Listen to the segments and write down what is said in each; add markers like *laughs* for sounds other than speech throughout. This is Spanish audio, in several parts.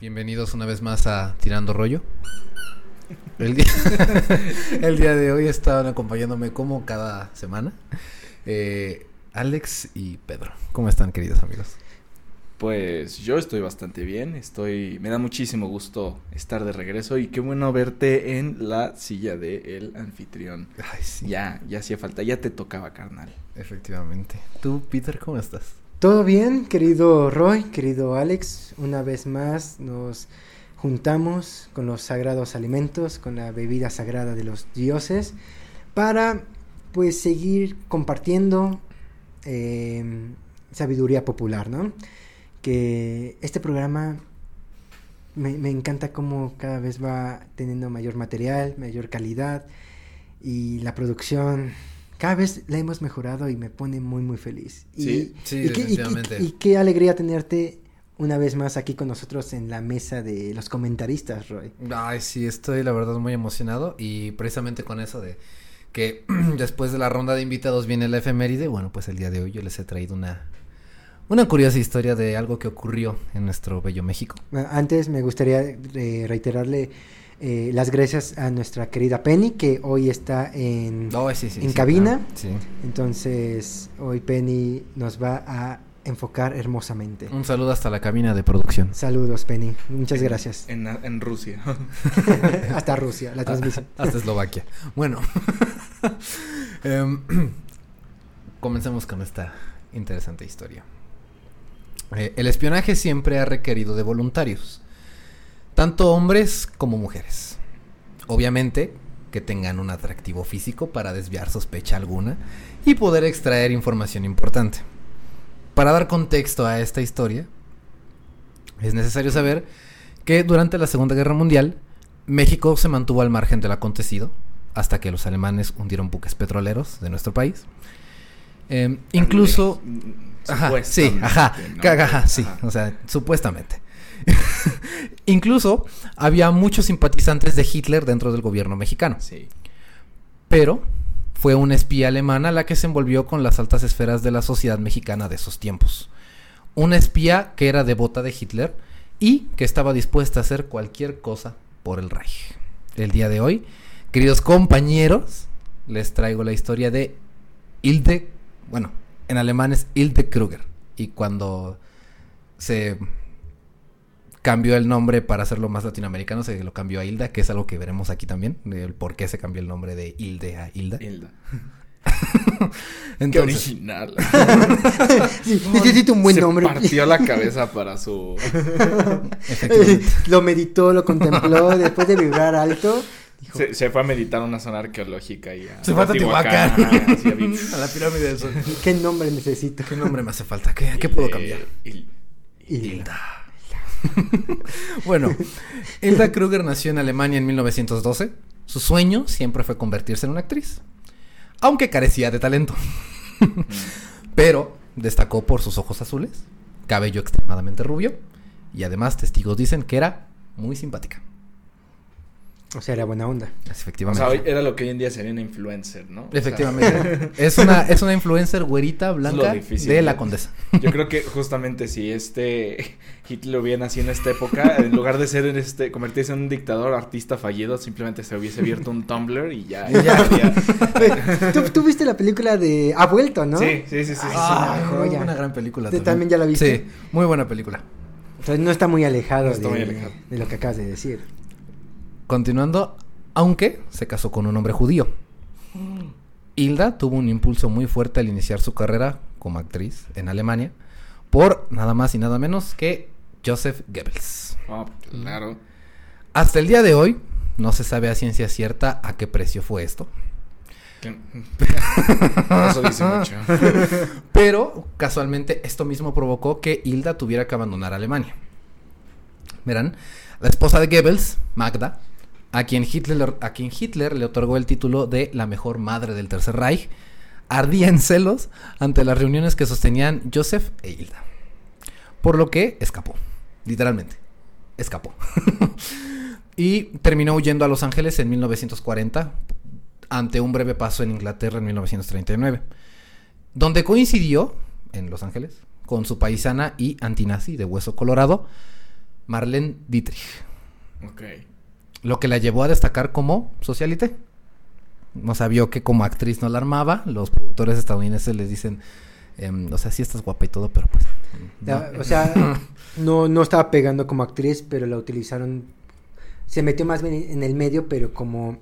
Bienvenidos una vez más a Tirando Rollo. *laughs* El día, *laughs* el día de hoy estaban acompañándome como cada semana eh, Alex y Pedro. ¿Cómo están, queridos amigos? Pues yo estoy bastante bien, estoy, me da muchísimo gusto estar de regreso y qué bueno verte en la silla del anfitrión. Ay, sí. Ya, ya hacía falta, ya te tocaba, carnal. Efectivamente. ¿Tú, Peter, cómo estás? Todo bien, querido Roy, querido Alex. Una vez más nos juntamos con los sagrados alimentos, con la bebida sagrada de los dioses, para pues seguir compartiendo eh, sabiduría popular, ¿no? Que este programa me, me encanta cómo cada vez va teniendo mayor material, mayor calidad y la producción cada vez la hemos mejorado y me pone muy muy feliz. Sí, y, sí, y qué, definitivamente. y- y qué alegría tenerte una vez más aquí con nosotros en la mesa de los comentaristas, Roy. Ay, sí, estoy la verdad muy emocionado y precisamente con eso de que *clears throat* después de la ronda de invitados viene la efeméride, bueno, pues el día de hoy yo les he traído una, una curiosa historia de algo que ocurrió en nuestro bello México. Bueno, Antes me gustaría eh, reiterarle eh, las gracias a nuestra querida Penny que hoy está en... Oh, sí, sí, ¿En sí, cabina? claro, sí. Entonces hoy Penny nos va a enfocar hermosamente. Un saludo hasta la cabina de producción. Saludos Penny, muchas gracias. En, en Rusia. *laughs* Hasta Rusia, la transmisión. *laughs* Hasta Eslovaquia. Bueno, *laughs* em, *clears throat* comencemos con esta interesante historia. Eh, el espionaje siempre ha requerido de voluntarios, tanto hombres como mujeres. Obviamente que tengan un atractivo físico para desviar sospecha alguna y poder extraer información importante. Para dar contexto a esta historia, es necesario saber que durante la Segunda Guerra Mundial, México se mantuvo al margen del acontecido hasta que los alemanes hundieron buques petroleros de nuestro país. Eh, incluso... Ajá, sí, ajá, ¿no? ajá, sí, Ajá. o sea, supuestamente. *laughs* incluso había muchos simpatizantes de Hitler dentro del gobierno mexicano. Sí. Pero fue una espía alemana la que se envolvió con las altas esferas de la sociedad mexicana de esos tiempos. Una espía que era devota de Hitler y que estaba dispuesta a hacer cualquier cosa por el Reich. El día de hoy, queridos compañeros, les traigo la historia de Hilde, bueno, en alemán es Hilde Kruger. Y cuando se cambió el nombre para hacerlo más latinoamericano, se lo cambió a Hilda, que es algo que veremos aquí también, el por qué se cambió el nombre de Hilde a Hilda. Hilda. *laughs* Qué Entonces, original. *laughs* Sí, necesito un buen Se nombre. partió la cabeza para su... *laughs* lo meditó, lo contempló, después de vibrar alto. dijo, Se, se fue a meditar a una zona arqueológica y a... Se fue a Teotihuacán. A la pirámide del sol. ¿Qué nombre necesito? ¿Qué nombre me hace falta? ¿Qué, qué puedo cambiar? Hil- Hilda. *laughs* Bueno, Hilda Kruger nació en Alemania en 1912. Su sueño siempre fue convertirse en una actriz, aunque carecía de talento. *laughs* Pero destacó por sus ojos azules, cabello extremadamente rubio y además testigos dicen que era muy simpática. O sea, era buena onda. O Efectivamente. sea, hoy era lo que hoy en día sería una influencer, ¿no? O sea, Efectivamente. *laughs* es una es una influencer güerita blanca difícil, de la condesa. Yo creo que justamente si este Hitler hubiera nacido en esta época, en lugar de ser este, convertirse en un dictador artista fallido, simplemente se hubiese abierto un Tumblr y ya. Y ya. *laughs* ya- ¿Tú, tú viste la película de Ha vuelto, ¿no? Sí, sí, sí, sí. sí, Ah, sí. una joya. una gran película. ¿Tú también ya la viste? Sí, muy buena película. Entonces no está muy alejado, No está de, muy alejado. de lo que acabas de decir. Continuando, aunque se casó con un hombre judío. Hilda tuvo un impulso muy fuerte al iniciar su carrera como actriz en Alemania por nada más y nada menos que Joseph Goebbels. Ah, claro. Hasta el día de hoy no se sabe a ciencia cierta a qué precio fue esto, *laughs* Eso dice mucho. *laughs* pero casualmente esto mismo provocó que Hilda tuviera que abandonar Alemania. Verán, la esposa de Goebbels, Magda, a quien Hitler, a quien Hitler le otorgó el título de la mejor madre del Tercer Reich, ardía en celos ante las reuniones que sostenían Joseph e Hilda. Por lo que escapó, literalmente, escapó. *laughs* y terminó huyendo a Los Ángeles en 1940 ante un breve paso en Inglaterra en 1939, donde coincidió en Los Ángeles con su paisana y antinazi de hueso colorado, Marlene Dietrich. Lo que la llevó a destacar como socialite. O sea, vio que como actriz no la armaba. Los productores estadounidenses les dicen, em, o sea, sí estás guapa y todo, pero pues... no". O sea, *laughs* no, no estaba pegando como actriz, pero la utilizaron. Se metió más bien en el medio, pero como,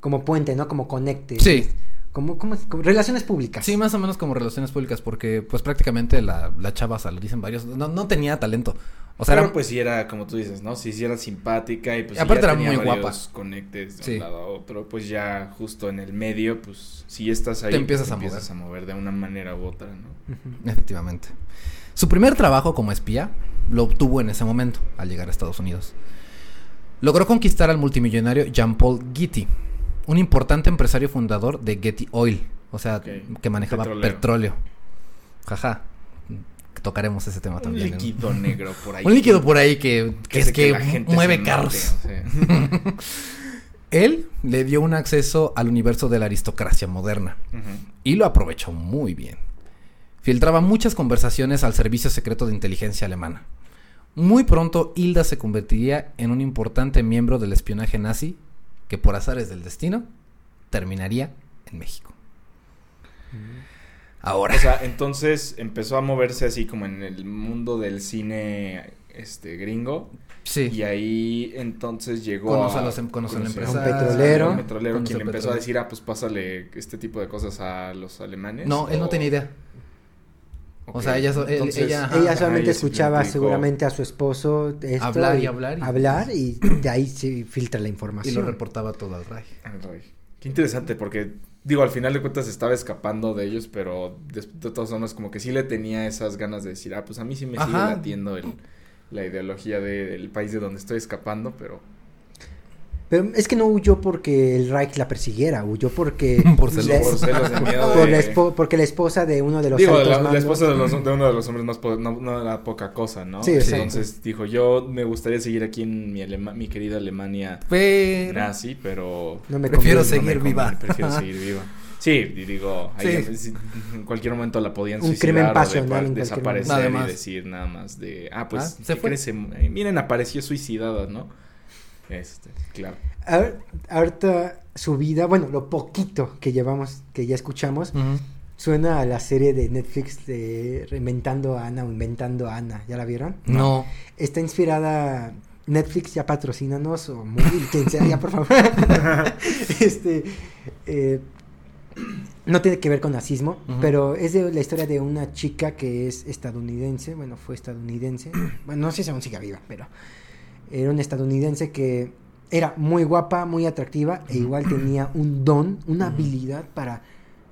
como puente, ¿no? Como conecte. Sí. Como, como, como relaciones públicas. Sí, más o menos como relaciones públicas, porque pues prácticamente la, la chava, o sea, lo dicen varios, no, no tenía talento. O sea, Pero era- pues sí era, como tú dices, ¿no? Sí, sí era simpática y pues Y sí aparte ya era tenía muy guapa. conectes de Sí. un lado a otro, pues ya justo en el medio, pues si estás ahí, Te empiezas pues, a empiezas a mover de una manera u otra, ¿no? Efectivamente. Su primer trabajo como espía lo obtuvo en ese momento, al llegar a Estados Unidos. Logró conquistar al multimillonario Jean-Paul Getty, un importante empresario fundador de Getty Oil, o sea, que manejaba petróleo. Jaja. Tocaremos ese tema Un también. ¿no? líquido negro por ahí. Un líquido por ahí que, es que, mueve mate, carros. o sea. *laughs* Él le dio un acceso al universo de la aristocracia moderna. Y lo aprovechó muy bien. Filtraba muchas conversaciones al servicio secreto de inteligencia alemana. Muy pronto Hilda se convertiría en un importante miembro del espionaje nazi que por azares del destino terminaría en México. Ahora, O sea, entonces empezó a moverse así como en el mundo del cine este gringo sí, y ahí entonces llegó Conoce a los em- conoce al conocer empresario. Un petrolero. un petrolero quien al le empezó a decir, ah, pues pásale este tipo de cosas a los alemanes. no, él no tenía idea. O sea, ella él- entonces- ella- Ajá. Ella Ajá, solamente escuchaba seguramente a su esposo esto Hablar y hablar y- hablar y de ahí se filtra la Y información. lo reportaba todo al. Ay, Ray. Qué interesante, porque digo, al final de cuentas estaba escapando de ellos, pero de, de todas formas como que sí le tenía esas ganas de decir, ah, pues a mí sí me sigue latiendo el, la ideología de- del país de donde estoy escapando, pero Pero es que no huyó porque el Reich la persiguiera, huyó porque *laughs* Por celos. le- por celos de miedo *laughs* por de- la espo- porque la esposa de uno de los Digo, la, la esposa de, los- de uno de los hombres más po- no, no era poca cosa, ¿no? Sí. Entonces dijo, yo me gustaría seguir aquí en mi, Alema- mi querida Alemania Pero... nazi, pero no me Prefiero conviene. no me seguir viva. Prefiero *laughs* seguir viva. Sí, y digo, ahí Sí. en cualquier momento la podían Un suicidar crimen o de- pasional en cualquier desaparecer y decir nada más de, ah, pues, Ah, se ¿qué fue. miren, apareció suicidada, ¿no? Este, claro. Ahor- Ahorita su vida, bueno, lo poquito que llevamos, que ya escuchamos, suena a la serie de Netflix de Reinventando a Ana o Inventando a Ana, ¿ya la vieron? No. Está inspirada Netflix, ya patrocínanos, o muy, quien sea, ya por favor. *laughs* este, eh, no tiene que ver con nazismo, pero es de la historia de una chica que es estadounidense, bueno, fue estadounidense, bueno, no sé si aún sigue viva, pero era una estadounidense que era muy guapa, muy atractiva, e igual tenía un don, una habilidad para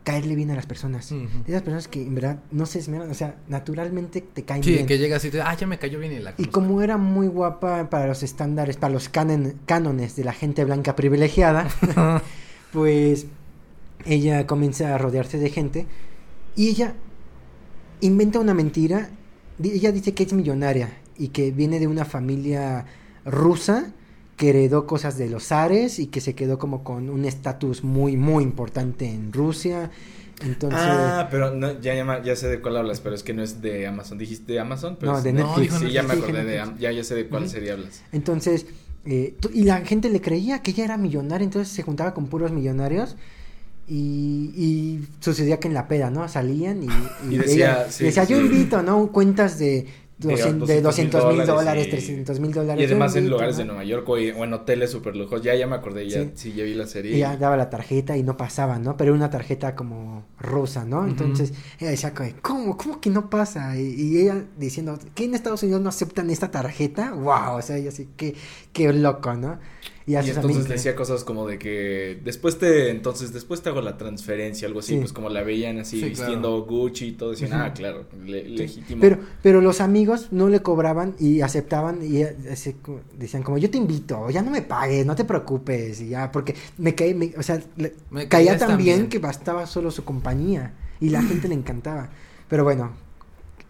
caerle bien a las personas. Ujú. De esas personas que en verdad no se esmeran, o sea, naturalmente te caen Sí, bien. que llega así, te- ah, ya me cayó bien y la Y como era muy guapa para los estándares, para los canon- cánones de la gente blanca privilegiada, *laughs* *laughs* pues ella comienza a rodearse de gente y ella inventa una mentira. Ella dice que es millonaria y que viene de una familia rusa que heredó cosas de los zares y que se quedó como con un estatus muy, muy importante en Rusia. Entonces, ah, pero no, ya, ya, ya sé de cuál hablas, pero es que no es de Amazon. ¿Dijiste de Amazon? Pero No, es- de No, Netflix. Sí, ya me Sí, acordé de... Ya, ya sé de cuál Ujú. serie hablas. Entonces, eh, y la gente le creía que ella era millonaria, entonces se juntaba con puros millonarios. Y, y sucedía que en la peda, ¿no? Salían y, Y *laughs* decía, ella- sí, decía, sí. yo invito, ¿no? Cuentas De 200 de 200 mil dólares dólares, y- 300 mil dólares. Y además en lugares de. Nueva York o, en hoteles super lujos. Ya, ya me acordé, ya, Sí. sí, ya vi la serie. Y ya daba la tarjeta y no pasaba, ¿no? Pero era una tarjeta como rusa, ¿no? Entonces ella decía, ¿cómo? ¿Cómo que no pasa? Y, y ella diciendo, ¿qué en Estados Unidos no aceptan esta tarjeta? ¡Wow! O sea, ella así, qué, qué loco, ¿no? Y sus entonces amigos- decía cosas como de que después te, entonces después te hago la transferencia, algo así, Sí. pues como la veían así Sí, vistiendo Gucci y todo, decían, Ujú. ah, claro, le- legítimo. Pero, pero los amigos no le cobraban y aceptaban y así decían como yo te invito, ya no me pagues, no te preocupes y ya, porque me caí, me- o sea, Me caía tan bien bien. que bastaba solo su compañía y la gente le *laughs* encantaba. Pero bueno,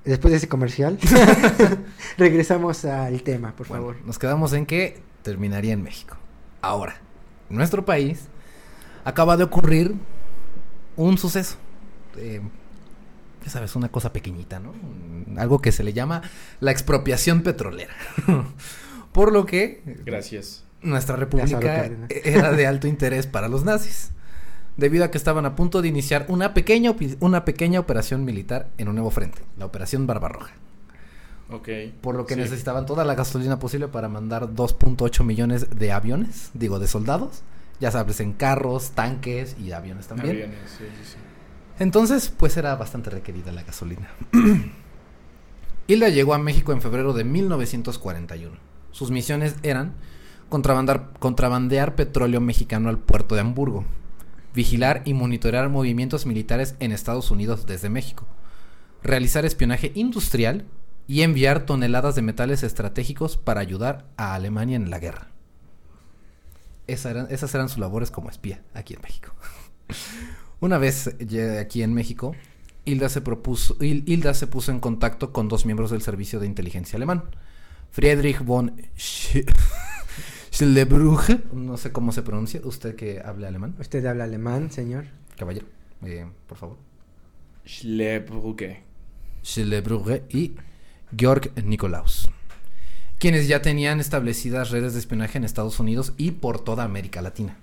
después de ese comercial, *laughs* *laughs* regresamos al tema, por Bueno, favor. nos quedamos en que terminaría en México. Ahora, en nuestro país acaba de ocurrir un suceso. Eh, ya sabes, una cosa pequeñita, ¿no? Algo que se le llama la expropiación petrolera. Por lo que... Gracias. Nuestra república era de alto interés para los nazis, debido a que estaban a punto de iniciar una pequeña, una pequeña operación militar en un nuevo frente, la Operación Barbarroja. Ok. Por lo que necesitaban toda la gasolina posible para mandar 2.8 millones de aviones, digo, de soldados. Ya sabes, en carros, tanques y aviones también. Aviones, sí, sí. Entonces, pues era bastante requerida la gasolina. *clears throat* Hilda llegó a México en febrero de 1941. Sus misiones eran contrabandear petróleo mexicano al puerto de Hamburgo, vigilar y monitorear movimientos militares en Estados Unidos desde México, realizar espionaje industrial y enviar toneladas de metales estratégicos para ayudar a Alemania en la guerra. esas eran sus labores como espía aquí en México. *laughs* Una vez aquí en México, Hilda se, propuso, Hilda se puso en contacto con dos miembros del servicio de inteligencia alemán, Friedrich von *laughs* Schlebrugge, no sé cómo se pronuncia, usted que habla alemán. Usted habla alemán, señor. Caballero, eh, por favor. Schlebrugge. Schlebrugge y Georg Nikolaus, quienes ya tenían establecidas redes de espionaje en Estados Unidos y por toda América Latina.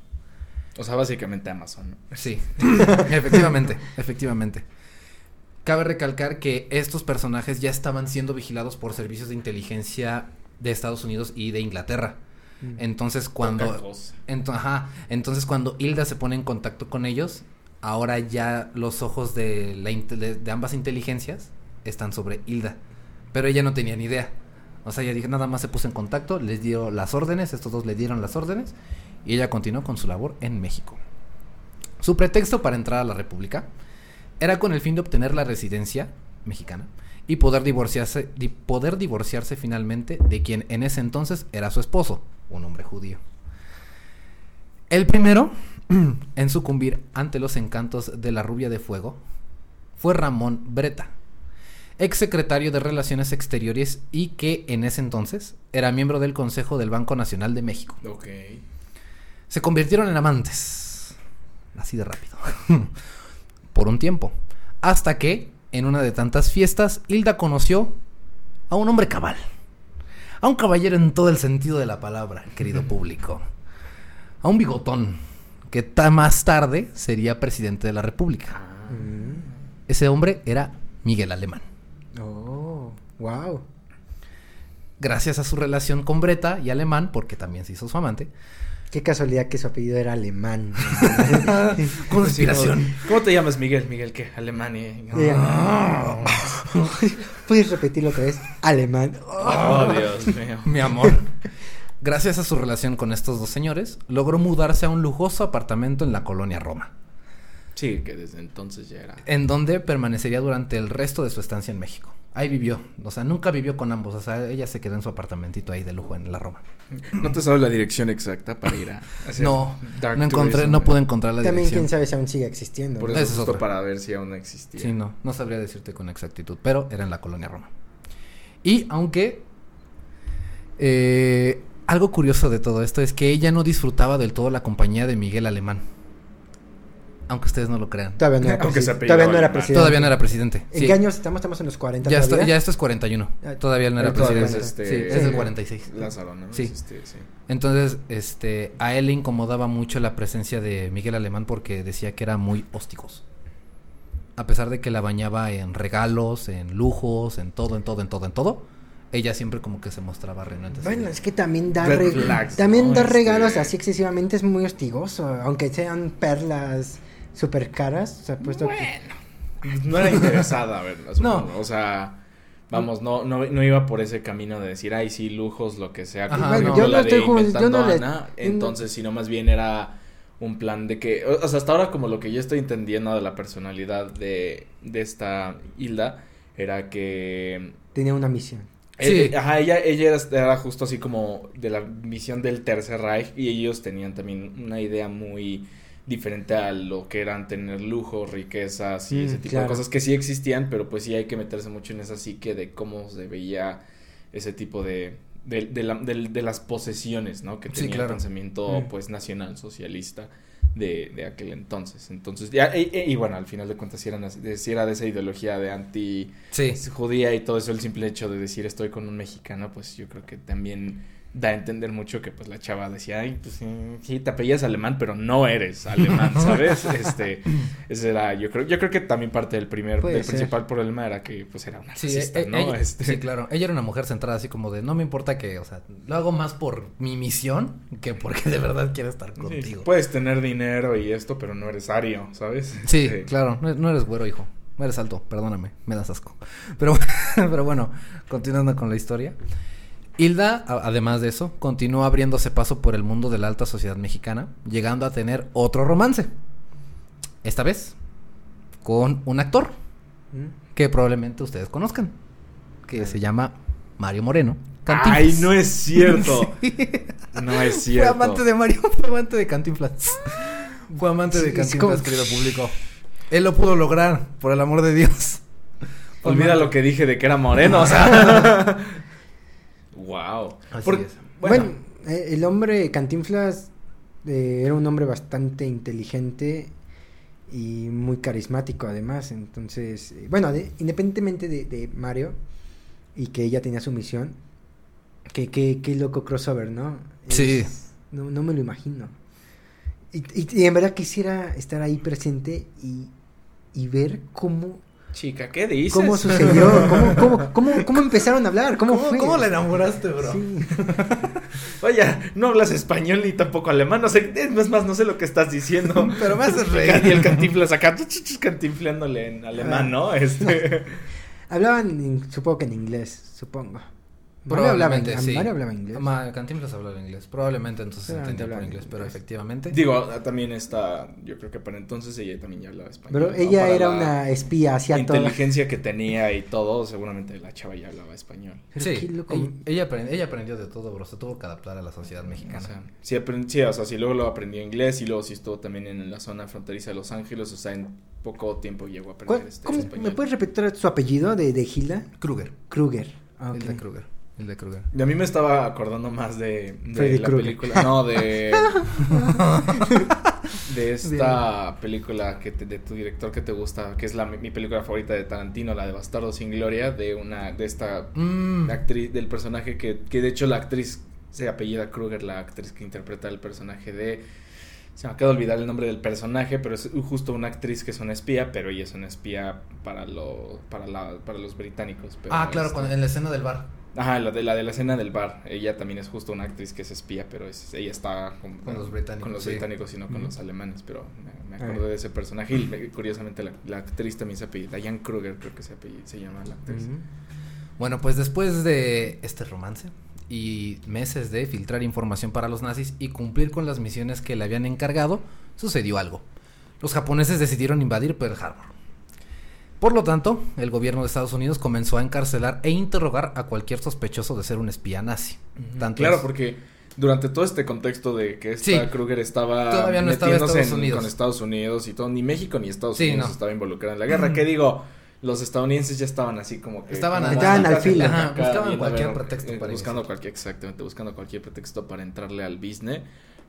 O sea, básicamente Amazon. Sí, *laughs* efectivamente, efectivamente. Cabe recalcar que estos personajes ya estaban siendo vigilados por servicios de inteligencia de Estados Unidos y de Inglaterra. Mm. Entonces cuando entonces cuando Hilda se pone en contacto con ellos, ahora ya los ojos de, la, de, ambas inteligencias están sobre Hilda. Pero ella no tenía ni idea. O sea, ella dije, nada más se puso en contacto, les dio las órdenes, estos dos le dieron las órdenes y ella continuó con su labor en México. Su pretexto para entrar a la República era con el fin de obtener la residencia mexicana y poder divorciarse, poder divorciarse finalmente de quien en ese entonces era su esposo, un hombre judío. El primero *clears throat* en sucumbir ante los encantos de la rubia de fuego fue Ramón Breta, ex secretario de Relaciones Exteriores y que en ese entonces era miembro del Consejo del Banco Nacional de México. Se convirtieron en amantes, así de rápido. *laughs* por un tiempo. Hasta que, en una de tantas fiestas, Hilda conoció a un hombre cabal. A un caballero en todo el sentido de la palabra, querido público. A un bigotón, que más tarde sería presidente de la República. Ah. Ese hombre era Miguel Alemán. Oh, wow. Gracias a su relación con Breta y Alemán, porque también se hizo su amante, Qué casualidad que su apellido era alemán. *laughs* *laughs* Conspiración. ¿Cómo te llamas, Miguel? Miguel, ¿qué? Alemania. *laughs* ¿Puedes repetirlo otra vez? Alemán. Oh, Dios mío. Mi amor. Gracias a su relación con estos dos señores, logró mudarse a un lujoso apartamento en la colonia Roma. Sí, que desde entonces ya era. En donde permanecería durante el resto de su estancia en México. Ahí vivió, o sea, nunca vivió con ambos, o sea, ella se quedó en su apartamentito ahí de lujo en la Roma. ¿No te sabes la dirección exacta para ir a hacer No, no encontré, no pude encontrar la También dirección. quién sabe si aún sigue existiendo. Por eso, es para ver si aún existía. Sí, no, no sabría decirte con exactitud, pero era en la colonia Roma. Y aunque eh, algo curioso de todo esto es que ella no disfrutaba del todo la compañía de Miguel Alemán. Aunque ustedes no lo crean. Todavía no era, todavía no era presidente. Todavía no era presidente. ¿En qué años estamos? Estamos en los 40. Ya, esto, ya esto es 41. Ah, todavía no era presidente. Este, sí, es el 46. Lázaro, ¿no? Sí. Este, sí. Entonces, este, a él le incomodaba mucho la presencia de Miguel Alemán porque decía que era muy hósticos. A pesar de que la bañaba en regalos, en lujos, en todo, en todo, en todo, en todo ella siempre como que se mostraba renuente. Bueno, es que también da, también da este regalos así excesivamente es muy hostigoso, aunque sean perlas super caras. O sea, puesto bueno, no era interesada, a ver, no. O sea, vamos, no, no, no iba por ese camino de decir, ay, sí, lujos, lo que sea. bueno, yo no estoy yo no Ana, entonces, sino más bien era un plan de que, o sea, hasta ahora como lo que yo estoy entendiendo de la personalidad de, de esta Hilda era que... Tenía una misión. Eh, sí. ajá, ella, ella era, era, justo así como de la misión del Tercer Reich y ellos tenían también una idea muy diferente a lo que eran tener lujo, riquezas y ese mm, tipo de cosas que sí existían, pero pues sí hay que meterse mucho en esa psique de cómo se veía ese tipo de, de, de, las posesiones, ¿no? Que tenía el pensamiento, mm. pues, nacional socialista de, de aquel entonces. Entonces, ya, y, y- y bueno, al final de cuentas, si, eran si era de esa ideología de anti Sí. judía y todo eso, el simple hecho de decir estoy con un mexicano, pues yo creo que también da a entender mucho que pues la chava decía, ay, pues sí, te apellidas alemán, pero no eres alemán, *laughs* ¿sabes? Este, ese era, yo creo, yo creo que también parte del primer, Puede del ser. principal problema era que pues era una Sí, racista, e- ¿no? ella- Este, sí, claro. Ella era una mujer centrada así como de, no me importa que, o sea, lo hago más por mi misión que porque de verdad quiero estar sí, contigo. puedes tener dinero y esto, pero no eres ario, ¿sabes? Sí, Este, claro, no, no eres güero, hijo. Eres alto, perdóname, me das asco. Pero, *laughs* pero bueno, continuando con la historia. Hilda, además de eso, continuó abriéndose paso por el mundo de la alta sociedad mexicana, llegando a tener otro romance. Esta vez con un actor ¿Mm? que probablemente ustedes conozcan, que se llama Mario Moreno. Ay, no es cierto. *laughs* No es Fue cierto. amante de Mario, *laughs* fue amante de Cantinflas. Fue amante de Sí, es Cantinflas, como- querido público. Él lo pudo lograr, por el amor de Dios. Fue Olvida lo que dije de que era moreno, o sea. *laughs* wow. Así Por- es. Bueno, eh, el hombre Cantinflas eh, era un hombre bastante inteligente y muy carismático además. Entonces, eh, bueno, de- independientemente de, de Mario y que ella tenía su misión, que, que loco crossover, ¿no? Sí. No, no me lo imagino. Y, y- y en verdad quisiera estar ahí presente y, y ver cómo, Chica, ¿qué dices? cómo *laughs* sucedió, cómo, cómo, cómo, cómo empezaron a hablar, cómo, ¿Cómo, fue. cómo la enamoraste, bro? Sí. *laughs* Oye, no hablas español ni tampoco alemán, no sé, es más, no sé lo que estás diciendo. *laughs* Pero me haces Y reír. el cantinflas acá, cantinfleándole en alemán, ¿no? Este. Hablaban, supongo que en inglés, supongo. Probablemente, en- sí. Mario hablaba inglés. Ma- Cantinflas hablaba inglés. Probablemente entonces entendía por inglés, pero efectivamente. Digo, también está, yo creo que para entonces ella también ya hablaba español. Pero ¿no? ella Para era una espía hacia todo. inteligencia que tenía y todo, seguramente la chava ya hablaba español. Pero sí, loco. ella, ella aprend- ella aprendió de todo, bro. Se tuvo que adaptar a la sociedad O mexicana. sea, sí, aprend- sí, o sea, sí, luego lo aprendió inglés y luego sí estuvo también en la zona fronteriza de Los Ángeles, o sea, en poco tiempo llegó a aprender ¿Cuál- este cómo- español. ¿Me puedes repetir su apellido de, de Gilda? Kruger. Kruger. Ah, ok. Hilda Kruger. Hilda Kruger. Y a mí me estaba acordando más de, de Freddy la Krueger. película, no, de *laughs* de esta película que te- de tu director que te gusta, que es la mi película favorita de Tarantino, la de Bastardo sin Gloria, de una de esta Mm. actriz del personaje que que de hecho la actriz se apellida Kruger, la actriz que interpreta el personaje de se me acaba de olvidar el nombre del personaje, pero es justo una actriz que es una espía, pero ella es una espía para lo para la para los británicos, pero Ah, claro, este- cuando- en la escena del bar. Ajá, la de la de la escena del bar. Ella también es justo una actriz que es espía, pero es, ella está con, Con los británicos, con los sí. británicos y no con los alemanes. Pero me, me acordé de ese personaje y *laughs* me- curiosamente la, la actriz también se apellida. Diane Kruger creo que se, apellida, se llama la actriz. Bueno, pues después de este romance y meses de filtrar información para los nazis y cumplir con las misiones que le habían encargado, sucedió algo. Los japoneses decidieron invadir Pearl Harbor. Por lo tanto, el gobierno de Estados Unidos comenzó a encarcelar e interrogar a cualquier sospechoso de ser un espía nazi. Tanto Claro, es- porque durante todo este contexto de que esta Sí. Kruger estaba Todavía no estaba metiéndose Estados Unidos. con Estados Unidos y todo, ni México ni Estados Sí, Unidos no. estaba involucrada en la guerra. ¿Qué digo? Los estadounidenses ya estaban así como que... Estaban como Estaban al en filo. buscaban cualquier ver, pretexto eh, para Buscando cualquier, exactamente, buscando cualquier pretexto para entrarle al business.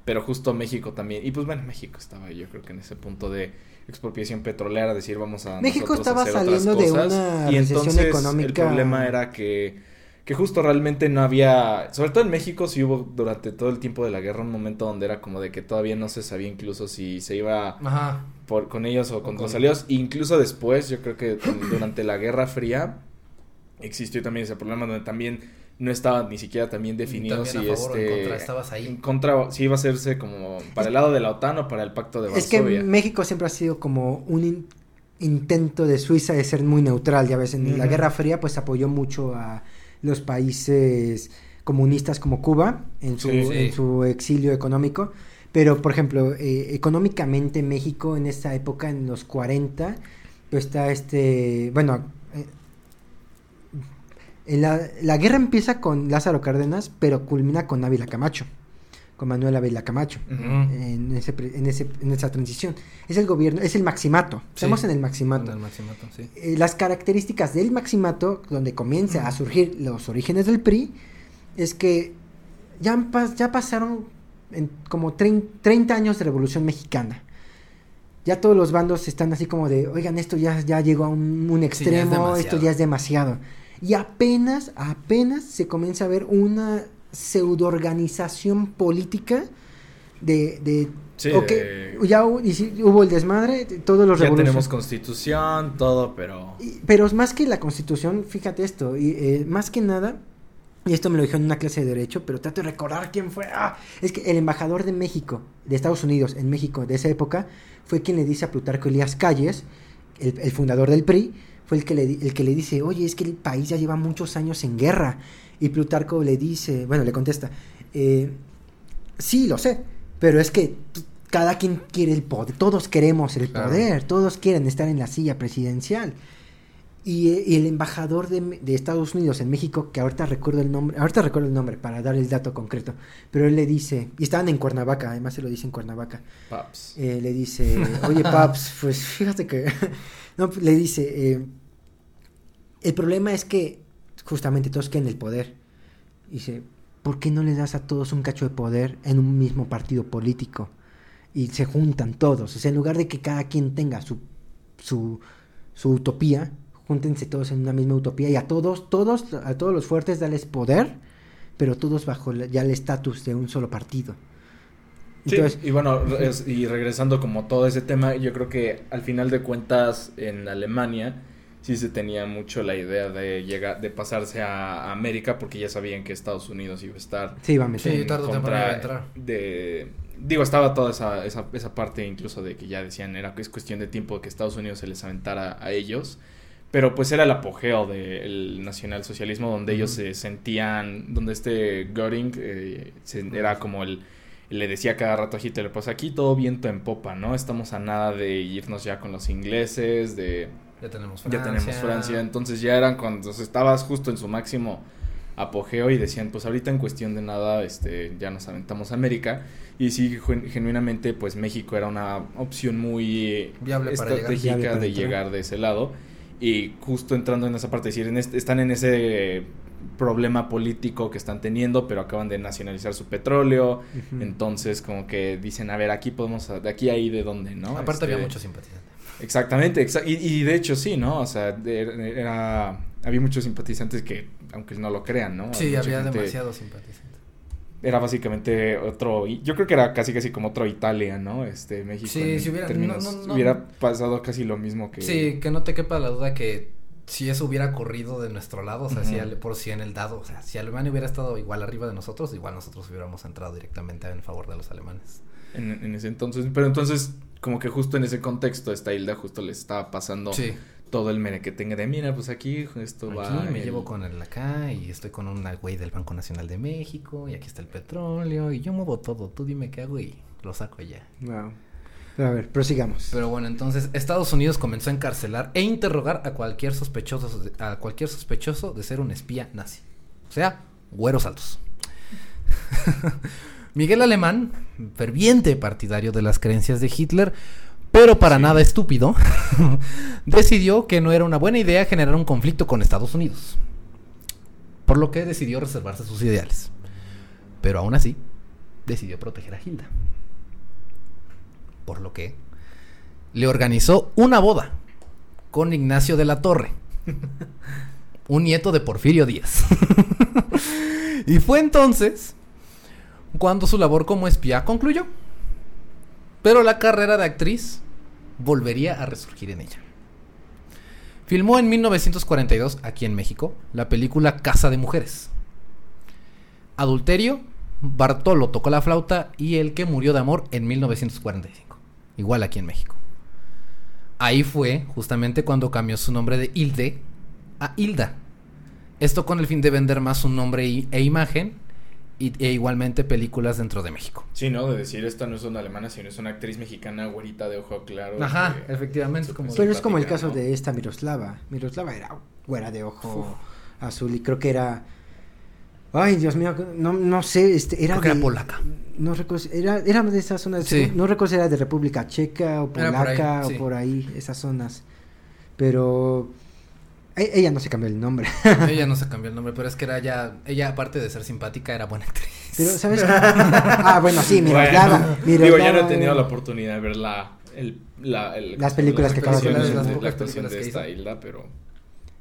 Pero justo México también. Y pues bueno, México estaba yo creo que en ese punto de expropiación petrolera, decir vamos a México nosotros estaba hacer otras saliendo de cosas. una y recesión entonces económica. el problema era que que justo realmente no había, sobre todo en México sí hubo durante todo el tiempo de la guerra un momento donde era como de que todavía no se sabía incluso si se iba Ajá. por, con ellos o con con- los aliados. Incluso después, yo creo que durante la Guerra Fría existió también ese problema donde también no estaba ni siquiera también definido También si a favor o en este contra, estabas ahí. en contra si iba a hacerse como para el lado de la OTAN o para el pacto de Es que Varsovia. México siempre ha sido como un in- intento de Suiza de ser muy neutral. Ya ves, en la. Guerra Fría pues apoyó mucho a los países comunistas como Cuba en su, Sí, sí. en su exilio económico. Pero, por ejemplo, eh, económicamente México en esa época, en los 40, pues está este, bueno, en la, la guerra empieza con Lázaro Cárdenas, pero culmina con Ávila Camacho, con Manuel Ávila Camacho en, ese, en, ese, en esa transición. Es el gobierno, es el maximato. Sí. Estamos en el maximato. En el maximato, sí. Eh, las características del maximato, donde comienza a surgir los orígenes del PRI, es que ya, ya pasaron en como 30 años de Revolución Mexicana. Ya todos los bandos están así como de, oigan, esto ya, ya llegó a un, extremo, esto ya es demasiado. Y apenas, apenas se comienza a ver una pseudo organización política de, de Sí, ya hubo el desmadre, todos los Ya tenemos constitución, todo, pero... pero más que la constitución, fíjate esto, y, eh, más que nada, y esto me lo dijo en una clase de derecho, pero trato de recordar quién fue. ¡Ah! Es que el embajador de México, de Estados Unidos, en México, de esa época, fue quien le dice a Plutarco Elías Calles, el, fundador del PRI, fue el que, le, el que le dice, oye, es que el país ya lleva muchos años en guerra. Y Plutarco le dice, bueno, le contesta, eh, sí, lo sé, pero es que cada quien quiere el poder, todos queremos el poder, todos quieren estar en la silla presidencial. Y, el embajador de, Estados Unidos en México, que ahorita recuerdo el nombre, ahorita recuerdo el nombre para dar el dato concreto, pero él le dice, y estaban en Cuernavaca, además se lo dice en Cuernavaca. Paps. Eh, le dice, oye *laughs* Paps, pues fíjate que, no, le dice, eh, el problema es que justamente todos quieren el poder. Dice, ¿por qué no le das a todos un cacho de poder en un mismo partido político? Y se juntan todos. O sea, en lugar de que cada quien tenga su, su, su utopía, júntense todos en una misma utopía y a todos, todos, a todos los fuertes dales poder, pero todos bajo ya el estatus de un solo partido. Entonces, sí, y bueno, y regresando como todo ese tema, yo creo que al final de cuentas en Alemania sí se tenía mucho la idea de llegar, de pasarse a América porque ya sabían que Estados Unidos iba a estar. Sí, iba a meter. Sí, tarde o temprano a entrar. De, digo, estaba toda esa, esa, esa, parte incluso de que ya decían era que es cuestión de tiempo que Estados Unidos se les aventara a ellos. Pero pues era el apogeo del nacionalsocialismo donde ellos se sentían, donde este Göring eh, era como el, le decía cada rato a Hitler, pues aquí todo viento en popa, ¿no? Estamos a nada de irnos ya con los ingleses, de ya tenemos Francia. Ya tenemos Francia. Entonces ya eran cuando estabas justo en su máximo apogeo y decían, pues ahorita en cuestión de nada, este, ya nos aventamos a América. Y sí, genuinamente, pues México era una opción muy Viable estratégica de llegar de ese lado. Y justo entrando en esa parte, decir, en este, están en ese problema político que están teniendo, pero acaban de nacionalizar su petróleo. Entonces, como que dicen, a ver, aquí podemos, de aquí ahí, de dónde, ¿no? Aparte había este, mucha simpatía. Exactamente, y, de hecho sí, ¿no? O sea, era, había muchos simpatizantes que, aunque no lo crean, ¿no? Sí, había demasiados simpatizantes. Era básicamente otro, yo creo que era casi casi como otro Italia, ¿no? Este, México. Sí, si hubiera, hubiera pasado casi lo mismo que... Sí, que no te quepa la duda que si eso hubiera corrido de nuestro lado, o sea, si por si en el dado, o sea, si Alemania hubiera estado igual arriba de nosotros, igual nosotros hubiéramos entrado directamente en favor de los alemanes. En, en ese entonces, pero entonces como que justo en ese contexto esta Hilda justo le estaba pasando todo el mere que tenga de mira pues aquí esto aquí va me llevo con el acá y estoy con un güey del Banco Nacional de México y aquí está el petróleo y yo muevo todo tú dime qué hago y lo saco ya wow. A ver prosigamos pero bueno entonces Estados Unidos comenzó a encarcelar e interrogar a cualquier sospechoso a cualquier sospechoso de ser un espía nazi o sea güeros altos *laughs* Miguel Alemán, ferviente partidario de las creencias de Hitler, pero para nada estúpido, *laughs* decidió que no era una buena idea generar un conflicto con Estados Unidos. Por lo que decidió reservarse sus ideales. Pero aún así, decidió proteger a Hilda. Por lo que le organizó una boda con Ignacio de la Torre, *laughs* un nieto de Porfirio Díaz. *laughs* y fue entonces cuando su labor como espía concluyó. Pero la carrera de actriz volvería a resurgir en ella. Filmó en 1942, aquí en México, la película Casa de Mujeres. Adulterio, Bartolo tocó la flauta y El que murió de amor en 1945, igual aquí en México. Ahí fue justamente cuando cambió su nombre de Hilde a Hilda. Esto con el fin de vender más su nombre e imagen y, e igualmente películas dentro de México. Sí, ¿no? De decir, esta no es una alemana, sino es una actriz mexicana, güerita de ojo claro. Ajá, efectivamente. Pero es como el caso de esta Miroslava. Miroslava era güera de ojo azul y creo que era... Ay, Dios mío, no, no sé, este, era, polaca. No recuerdo, era, era de esas zonas, no recuerdo si era de República Checa o polaca o por ahí, esas zonas. Pero E- ella no se cambió el nombre. ella no se *laughs* cambió el nombre, pero es que era ya, ella aparte de ser simpática, era buena actriz. Pero, ¿sabes? qué? *laughs* ah, bueno, sí, Miroslava. Bueno, Miroslava, digo, ya no he tenido la oportunidad de ver la, el, la, el- Las películas que acabas de de- Las la pocas actuación películas de que esta hizo. Hilda, pero...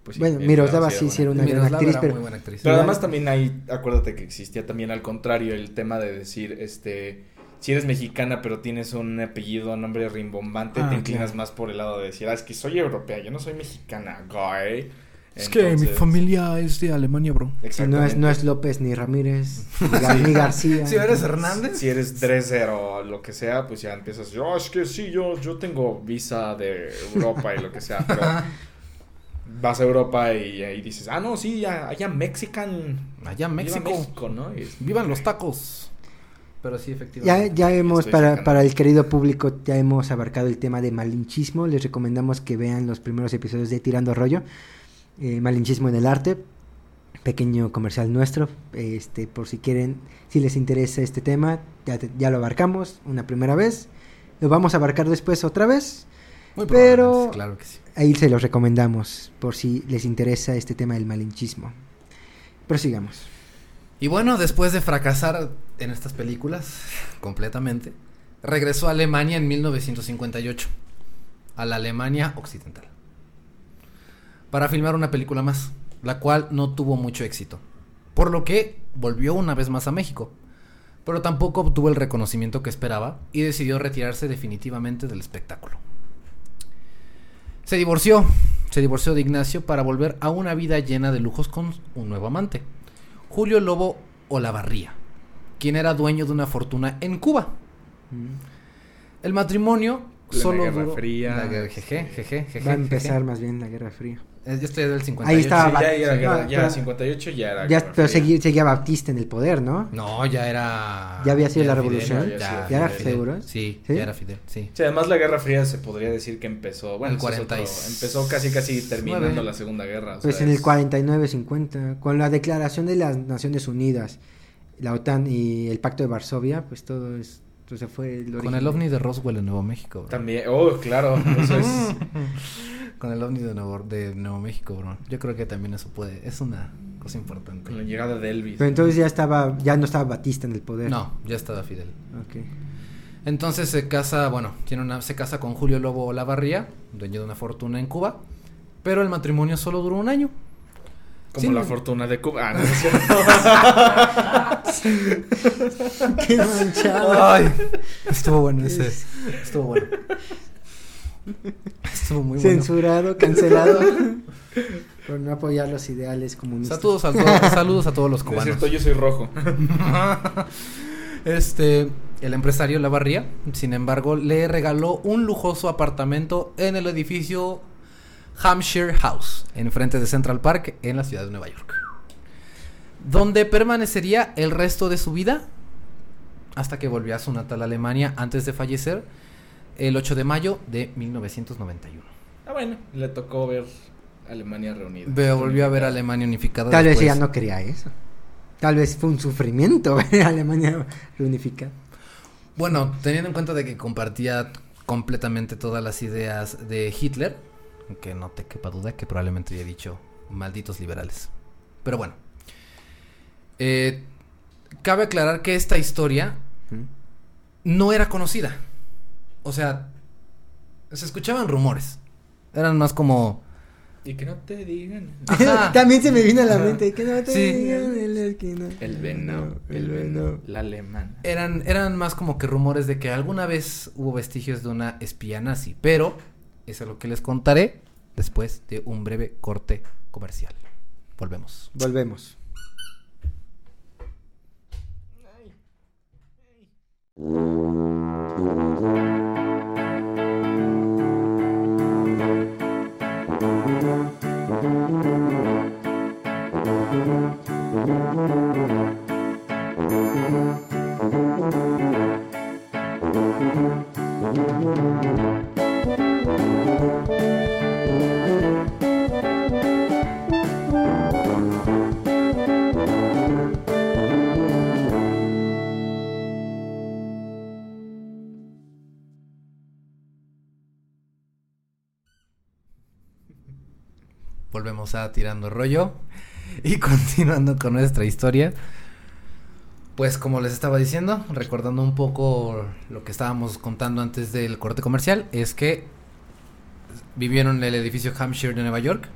pues sí, Bueno, Miroslava sí, sí era una gran actriz, era pero... muy buena actriz. Pero además también hay, acuérdate que existía también al contrario el tema de decir, este, si eres mexicana pero tienes un apellido, nombre rimbombante, Ah, te inclinas claro. más por el lado de decir, ah, es que soy europea, yo no soy mexicana, guy. Es que mi familia es de Alemania, bro. Si no es, no es López ni Ramírez, *laughs* ni, Gar- ni García. Si eres Hernández. Si eres Dresser o lo que sea, pues ya empiezas, yo es que sí, yo, yo tengo visa de Europa y lo que sea, pero *laughs* vas a Europa y ahí dices, ah, no, sí, ya- allá Mexican. Allá en Viva México. México, ¿no? Y Vivan los tacos. Pero sí, Ya, efectivamente. ya hemos, Estoy para, para el querido público, ya hemos abarcado el tema de malinchismo. Les recomendamos que vean los primeros episodios de Tirando Rollo. Eh, malinchismo en el arte. Pequeño comercial nuestro. Este, por si quieren, si les interesa este tema, ya, te- ya lo abarcamos una primera vez. Lo vamos a abarcar después otra vez. Muy pero- Claro que sí. Ahí se los recomendamos por si les interesa este tema del malinchismo. Prosigamos. Y bueno, después de fracasar en estas películas *laughs* completamente, regresó a Alemania en 1958, a la Alemania occidental, para filmar una película más, la cual no tuvo mucho éxito, por lo que volvió una vez más a México, pero tampoco obtuvo el reconocimiento que esperaba y decidió retirarse definitivamente del espectáculo. Se divorció, se divorció de Ignacio para volver a una vida llena de lujos con un nuevo amante. Julio Lobo Olavarría, quien era dueño de una fortuna en Cuba. El matrimonio Solo Guerra duró... Fría. La guerra- jeje, jeje, jeje, Va a jeje. empezar más bien la Guerra Fría. Yo estoy del 58. Ahí estaba Sí, ya, era, guerra- no, ya pero- 58 ya era. Ya, Guerra pero seguía, seguía Baptista en el poder, ¿no? No, ya era... ¿Ya había sido ya la Fidel, revolución? Ya, ¿Ya era Fidel. seguro? Sí, ¿Sí? ya era Fidel, sí. Sí, además la Guerra Fría se podría decir que empezó, bueno, El eso es otro- 40 y- empezó casi casi terminando la Segunda Guerra. o Pues sea, en el es- 49-50, con la declaración de las Naciones Unidas, la OTAN y el Pacto de Varsovia, pues todo es, pues se fue el Con el ovni de Roswell en Nuevo México, bro. También, oh, claro, eso es... *laughs* Con el ovni de Nuevo, de Nuevo México, bro. Yo creo que también eso puede... Es una cosa importante. Con la llegada de Elvis. Pero entonces ya estaba, ya no estaba Batista en el poder. No, ya estaba Fidel. Ok. Entonces se casa, bueno, tiene una, se casa con Julio Lobo Olavarría, dueño de una fortuna en Cuba, pero el matrimonio solo duró un año. Como Sí, la no. fortuna de Cuba. Ah, no, es cierto. *laughs* Qué manchado. Ay, estuvo bueno ese, estuvo bueno. Estuvo muy bueno. Censurado, cancelado. por no apoyar los ideales comunistas. Saludos a, todos, saludos a todos los No es cubanos. cierto, yo soy rojo. *laughs* Este, el empresario Lavarría, sin embargo, le regaló un lujoso apartamento en el edificio Hampshire House, enfrente de Central Park, en la ciudad de Nueva York. Donde permanecería el resto de su vida hasta que volvió a su natal Alemania antes de fallecer el 8 de mayo de 1991. Ah, bueno, le tocó ver Alemania reunida. Volvió a ver Alemania unificada. Tal vez ella no quería eso. Tal vez fue un sufrimiento *laughs* ver Alemania reunificada. Bueno, teniendo en cuenta de que compartía completamente todas las ideas de Hitler, que no te quepa duda que probablemente haya dicho malditos liberales. Pero bueno, eh, cabe aclarar que esta historia no era conocida. O sea, se escuchaban rumores. Eran más como... Y que no te digan. *laughs* *laughs* También se me vino a la Ajá. mente que no te Sí. digan en la esquina. El venado, el la alemana. Eran, eran más como que rumores de que alguna vez hubo vestigios de una espía nazi. Pero es lo que les contaré después de un breve corte comercial. Volvemos. Volvemos. Volvemos a tirando rollo y *laughs* continuando con nuestra historia. Pues como les estaba diciendo, recordando un poco lo que estábamos contando antes del corte comercial, es que vivieron en el edificio Hampshire de Nueva York.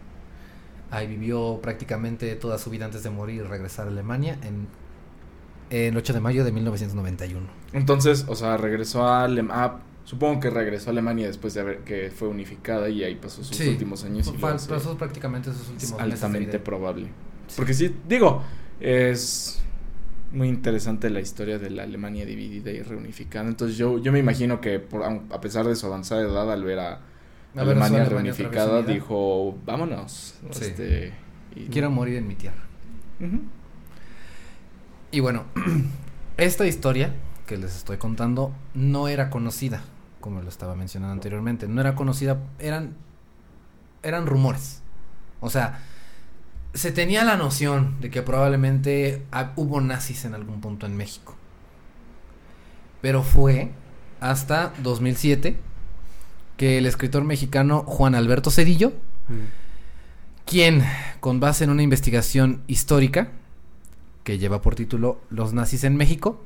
Ahí vivió prácticamente toda su vida antes de morir y regresar a Alemania en el 8 de mayo de 1991. Entonces, o sea, regresó a Alemania. Supongo que regresó a Alemania después de haber que fue unificada y ahí pasó sus Sí, últimos años. y hace- pasó prácticamente sus últimos de altamente probable. Porque sí, digo, es muy interesante la historia de la Alemania dividida y reunificada. Entonces yo, yo me imagino que por, a pesar de su avanzada edad, al ver a Alemania reunificada, dijo, vámonos. Este, y- Quiero morir en mi tierra. Y bueno, *clears throat* esta historia que les estoy contando no era conocida, como lo estaba mencionando anteriormente. No era conocida, eran, eran rumores. O sea, se tenía la noción de que probablemente hubo nazis en algún punto en México. Pero fue hasta 2007 que el escritor mexicano Juan Alberto Cedillo, quien, con base en una investigación histórica, que lleva por título Los nazis en México.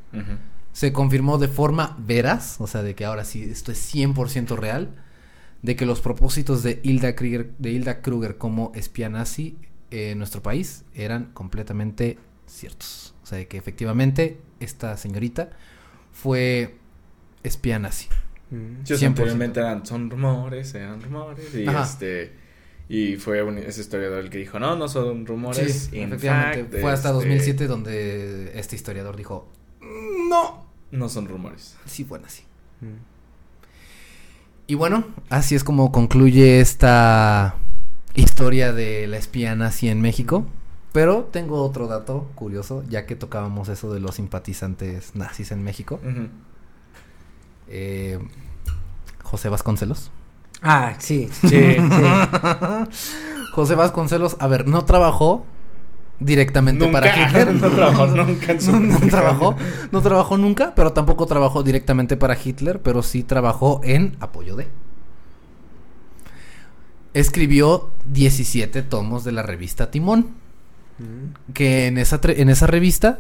Se confirmó de forma veraz, o sea, de que ahora sí esto es 100% real, de que los propósitos de Hilda Kruger, de Hilda Kruger como espía nazi en nuestro país eran completamente ciertos. O sea, de que efectivamente esta señorita fue espía nazi. Sí, o sea, 100%. anteriormente eran, son rumores, eran rumores. Y Ajá. este. Y fue un, ese historiador el que dijo, no, no son rumores. Sí, efectivamente. fact, Fue hasta este, 2007 donde este historiador dijo, no, No son rumores. sí fue nazi. Mm. Y bueno, así es como concluye esta historia de la espía nazi en México. Pero tengo otro dato curioso, ya que tocábamos eso de los simpatizantes nazis en México. Eh, José Vasconcelos. Ah, sí. Sí. sí. *laughs* José Vasconcelos, a ver, no trabajó directamente Nunca. para Hitler. *laughs* no trabajó *laughs* nunca en su No, no vida. trabajó, no trabajó nunca, pero tampoco trabajó directamente para Hitler, pero sí trabajó en apoyo de. Escribió 17 tomos de la revista Timón, Mm. que en esa, en esa revista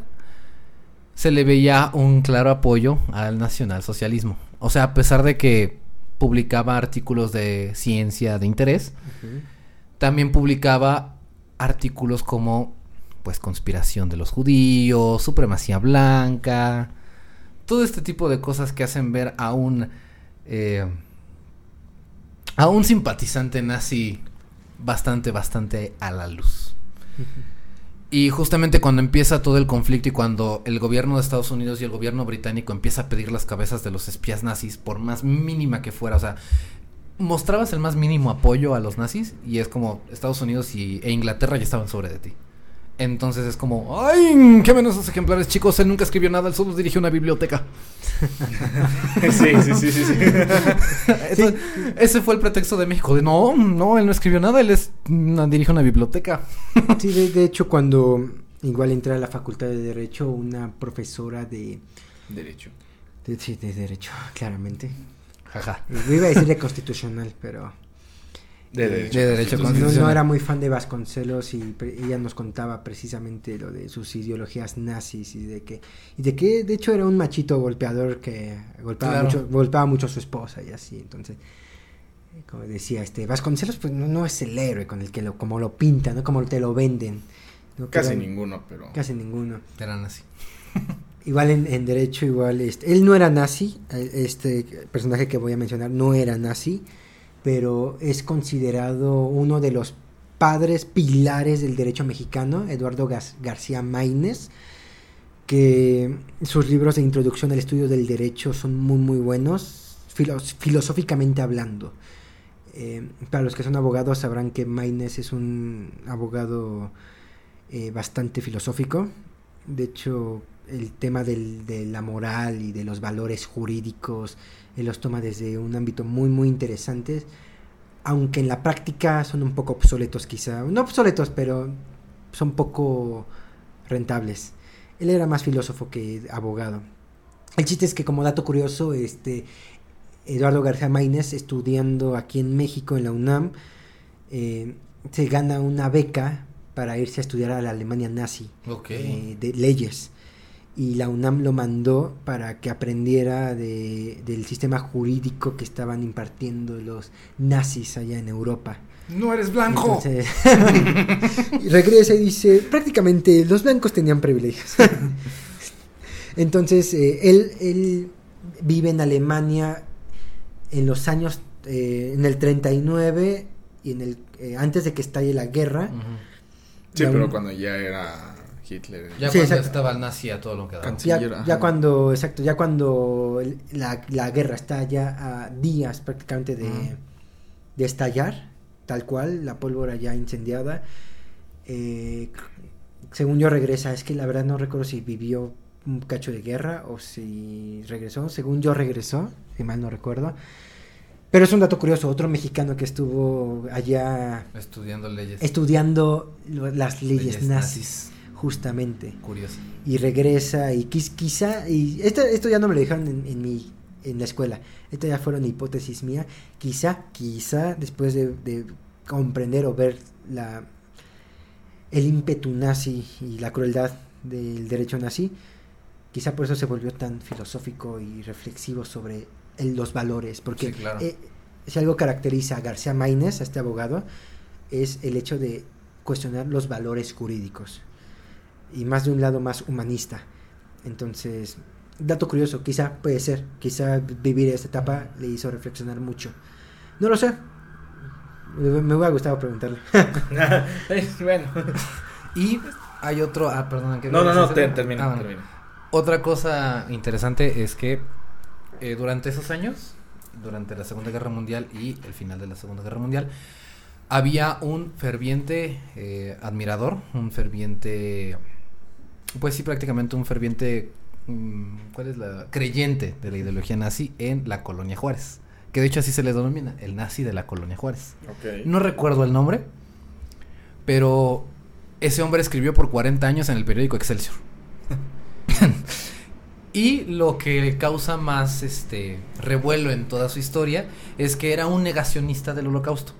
se le veía un claro apoyo al nacionalsocialismo. O sea, a pesar de que publicaba artículos de ciencia de interés, también publicaba artículos como pues conspiración de los judíos, supremacía blanca, todo este tipo de cosas que hacen ver a un eh, a un simpatizante nazi bastante bastante a la luz. Y justamente cuando empieza todo el conflicto y cuando el gobierno de Estados Unidos y el gobierno británico empieza a pedir las cabezas de los espías nazis, por más mínima que fuera, o sea, mostrabas el más mínimo apoyo a los nazis y es como Estados Unidos y, e Inglaterra ya estaban sobre de ti. Entonces es como, ¡ay! ¡Qué menos esos ejemplares, chicos! Él nunca escribió nada, él solo dirigió una biblioteca. *laughs* sí, sí, sí, sí, sí. *laughs* Entonces, Ese fue el pretexto de México, de no, no, él no escribió nada, él es, dirige una biblioteca. *laughs* Sí, de, de hecho, cuando igual entré a la facultad de Derecho, una profesora de, Derecho. de, sí, de Derecho, claramente. Jaja. Yo iba a decir de Constitucional, pero De derecho. De derecho no, constitucional. no era muy fan de Vasconcelos y ella nos contaba precisamente lo de sus ideologías nazis y de que, y de que de hecho era un machito golpeador que golpeaba, Claro. mucho, golpeaba mucho a su esposa y así. Entonces, eh, como decía, este Vasconcelos pues no, no es el héroe con el que lo, como lo pintan, ¿no? como te lo venden. Casi era- ninguno, pero. Casi ninguno. Eran así. *laughs* Igual en, en derecho, igual, este, él no era nazi, eh, este personaje que voy a mencionar no era nazi, pero es considerado uno de los padres pilares del derecho mexicano, Eduardo Gas- García Maínez, que sus libros de introducción al estudio del derecho son muy muy buenos, filos- filosóficamente hablando. Eh, para los que son abogados sabrán que Maínez es un abogado eh, bastante filosófico. De hecho, el tema del- de la moral y de los valores jurídicos, él los toma desde un ámbito muy, muy interesante, aunque en la práctica son un poco obsoletos quizá, no obsoletos, pero son poco rentables. Él era más filósofo que abogado. El chiste es que como dato curioso, este Eduardo García Maínez, estudiando aquí en México, en la UNAM, eh, se gana una beca para irse a estudiar a la Alemania nazi eh, de leyes. Y la UNAM lo mandó para que aprendiera de- del sistema jurídico que estaban impartiendo los nazis allá en Europa. No eres blanco. Entonces, y *laughs* regresa y dice, prácticamente los blancos tenían privilegios. *laughs* Entonces, eh, él, él vive en Alemania en los años, eh, en el 39 y en el, eh, antes de que estalle la guerra. Sí, La pero un- cuando ya era Hitler. Ya Sí, cuando exacto. estaba el nazi a todo lo que daba. Ya, cuando, exacto, ya cuando la, la guerra está ya a días prácticamente de, estallar, tal cual, la pólvora ya incendiada. eh, según yo regresa, es que la verdad no recuerdo si vivió un cacho de guerra o si regresó. Según yo regresó, si mal no recuerdo. Pero es un dato curioso, otro mexicano que estuvo allá Estudiando leyes. estudiando lo- las leyes, Leyes nazis, justamente. Curioso. y regresa y quiz- quizá y esto, esto ya no me lo dijeron en, en mi en la escuela. Esto ya fueron hipótesis mía. Quizá quizá después de, de comprender o ver la el ímpetu nazi y la crueldad del derecho nazi quizá por eso se volvió tan filosófico y reflexivo sobre el- los valores. Porque Sí, claro. eh, si algo caracteriza a García Maínez a este abogado es el hecho de cuestionar los valores jurídicos y más de un lado más humanista. Entonces, dato curioso, quizá puede ser, quizá vivir esta etapa le hizo reflexionar mucho. No lo sé. Me hubiera gustado preguntarle. *laughs* bueno. Y hay otro. Ah, perdón. ¿qué No, no, no, te- termina, Ah, bueno. termina. Otra cosa interesante es que eh, durante esos años, durante la Segunda Guerra Mundial y el final de la Segunda Guerra Mundial, había un ferviente eh, admirador, un ferviente, pues sí, prácticamente un ferviente, mm, ¿cuál es la? Creyente de la ideología nazi en la colonia Juárez. Que de hecho así se le denomina, el nazi de la colonia Juárez. No recuerdo el nombre, pero ese hombre escribió por 40 años en el periódico Excelsior. *laughs* y lo que causa más este revuelo en toda su historia es que era un negacionista del holocausto.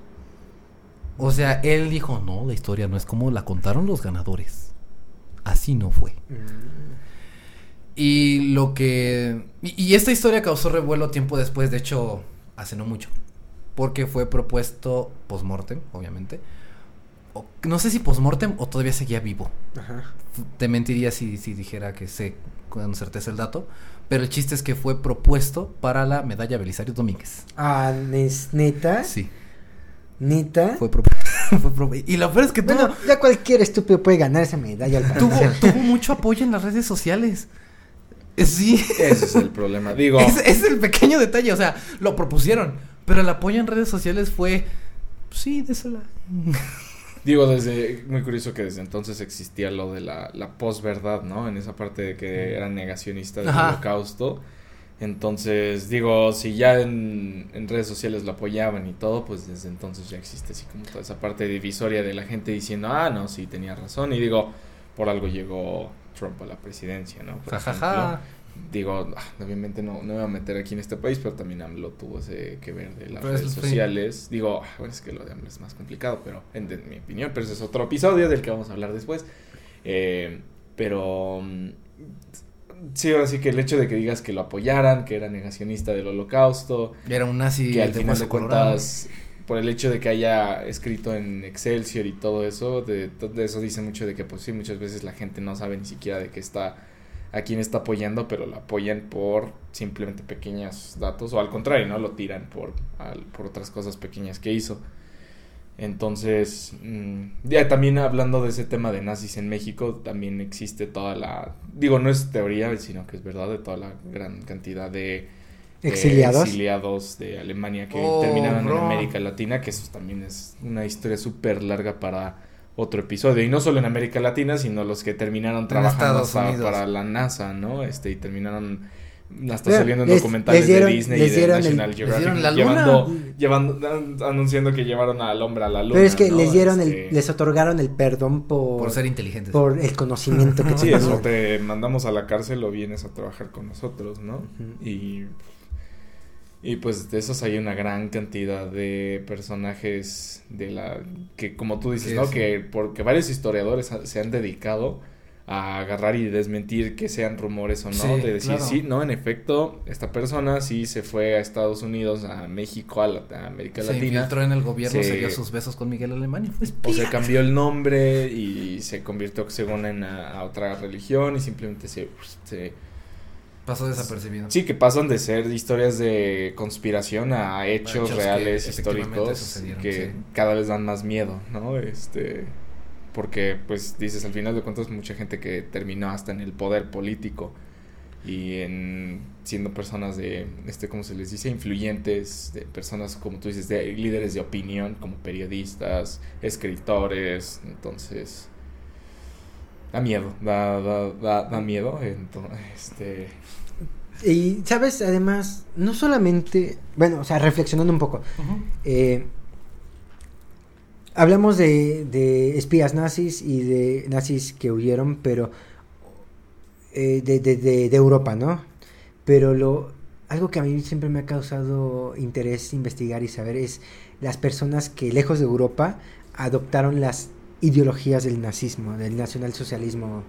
O sea, él dijo, no, la historia no es como la contaron los ganadores. Así no fue. Y lo que... Y, y esta historia causó revuelo tiempo después, de hecho, hace no mucho. Porque fue propuesto post-mortem, obviamente. O- no sé si post-mortem o todavía seguía vivo. Ajá. Te mentiría si, si dijera que sé con certeza el dato. Pero el chiste es que fue propuesto para la medalla Belisario Domínguez. Ah, ¿es neta? Sí, ¿Neta? fue propuesto. *laughs* y lo peor es que tuvo, ya cualquier estúpido puede ganar esa medalla al tuvo, tuvo mucho apoyo en las redes sociales. Eh, Sí. Ese es el problema. Digo, *laughs* Es, es el pequeño detalle, o sea, lo propusieron, pero el apoyo en redes sociales fue, sí, désela. *laughs* digo, desde, muy curioso que desde entonces existía lo de la, la posverdad, ¿no? En esa parte de que era negacionista del Ajá. holocausto. Entonces, digo, si ya en, en redes sociales lo apoyaban y todo, pues desde entonces ya existe así como toda esa parte divisoria de la gente diciendo, ah, no, sí, tenía razón. Y digo, por algo llegó Trump a la presidencia, ¿no? Por ejemplo. Digo, ah, obviamente no, no me voy a meter aquí en este país, pero también AMLO tuvo ese que ver de las Pero redes sociales. Digo, ah, bueno, es que lo de AMLO es más complicado, pero en, en mi opinión, pero ese es otro episodio del que vamos a hablar después. Eh, pero mm, sí, ahora sí que el hecho de que digas que lo apoyaran, que era negacionista del holocausto, Era un nazi que al final de colorado. cuentas, por el hecho de que haya escrito en Excelsior y todo eso, de, de eso dice mucho de que pues sí, muchas veces la gente no sabe ni siquiera de qué está, a quién está apoyando, pero lo apoyan por simplemente pequeños datos, o al contrario, ¿no? Lo tiran por, al- por otras cosas pequeñas que hizo. Entonces, mm, ya también hablando de ese tema de nazis en México, también existe toda la, digo, no es teoría, sino que es verdad, de toda la gran cantidad de eh, ¿Exiliados? exiliados de Alemania que Oh, terminaron bro. en América Latina, que eso también es una historia súper larga para otro episodio. Y no solo en América Latina, sino los que terminaron trabajando hasta para la NASA, ¿no? Este, y terminaron hasta saliendo en les- documentales les dieron- de Disney y de dieron el- National les Geographic dieron la luna. llevando, llevando, an- anunciando que llevaron al hombre a la luna. Pero es que ¿no? les dieron Este, el, les otorgaron el perdón por, Por ser inteligentes. por el conocimiento que *laughs* Sí, eso te mandamos a la cárcel o vienes a trabajar con nosotros, ¿no? Y Y pues de esos hay una gran cantidad de personajes de la que como tú dices, Sí, ¿no? sí. Que porque varios historiadores se han dedicado a agarrar y desmentir que sean rumores o no, Sí, de decir, claro. sí, no, en efecto, esta persona sí se fue a Estados Unidos, a México, a, la- a América Se Latina. infiltró en el gobierno, Se- se dio sus besos con Miguel Alemania. Pues, O se cambió el nombre y se convirtió según en a, a otra religión y simplemente se, se pasó desapercibido. Sí, que pasan de ser historias de conspiración a hechos, hechos reales, que históricos, que sí. cada vez dan más miedo, ¿no? Este, porque, pues, dices, al final de cuentas, mucha gente que terminó hasta en el poder político y en siendo personas de, este, ¿cómo se les dice? Influyentes, de personas, como tú dices, de líderes de opinión, como periodistas, escritores, entonces... Da miedo, da, da, da, da miedo, entonces, este... Y, ¿sabes? Además, no solamente, bueno, o sea, reflexionando un poco, Ujú. eh, hablamos de, de espías nazis y de nazis que huyeron, pero eh, de, de, de, de Europa, ¿no? Pero lo, algo que a mí siempre me ha causado interés investigar y saber es las personas que lejos de Europa adoptaron las ideologías del nazismo, del nacionalsocialismo,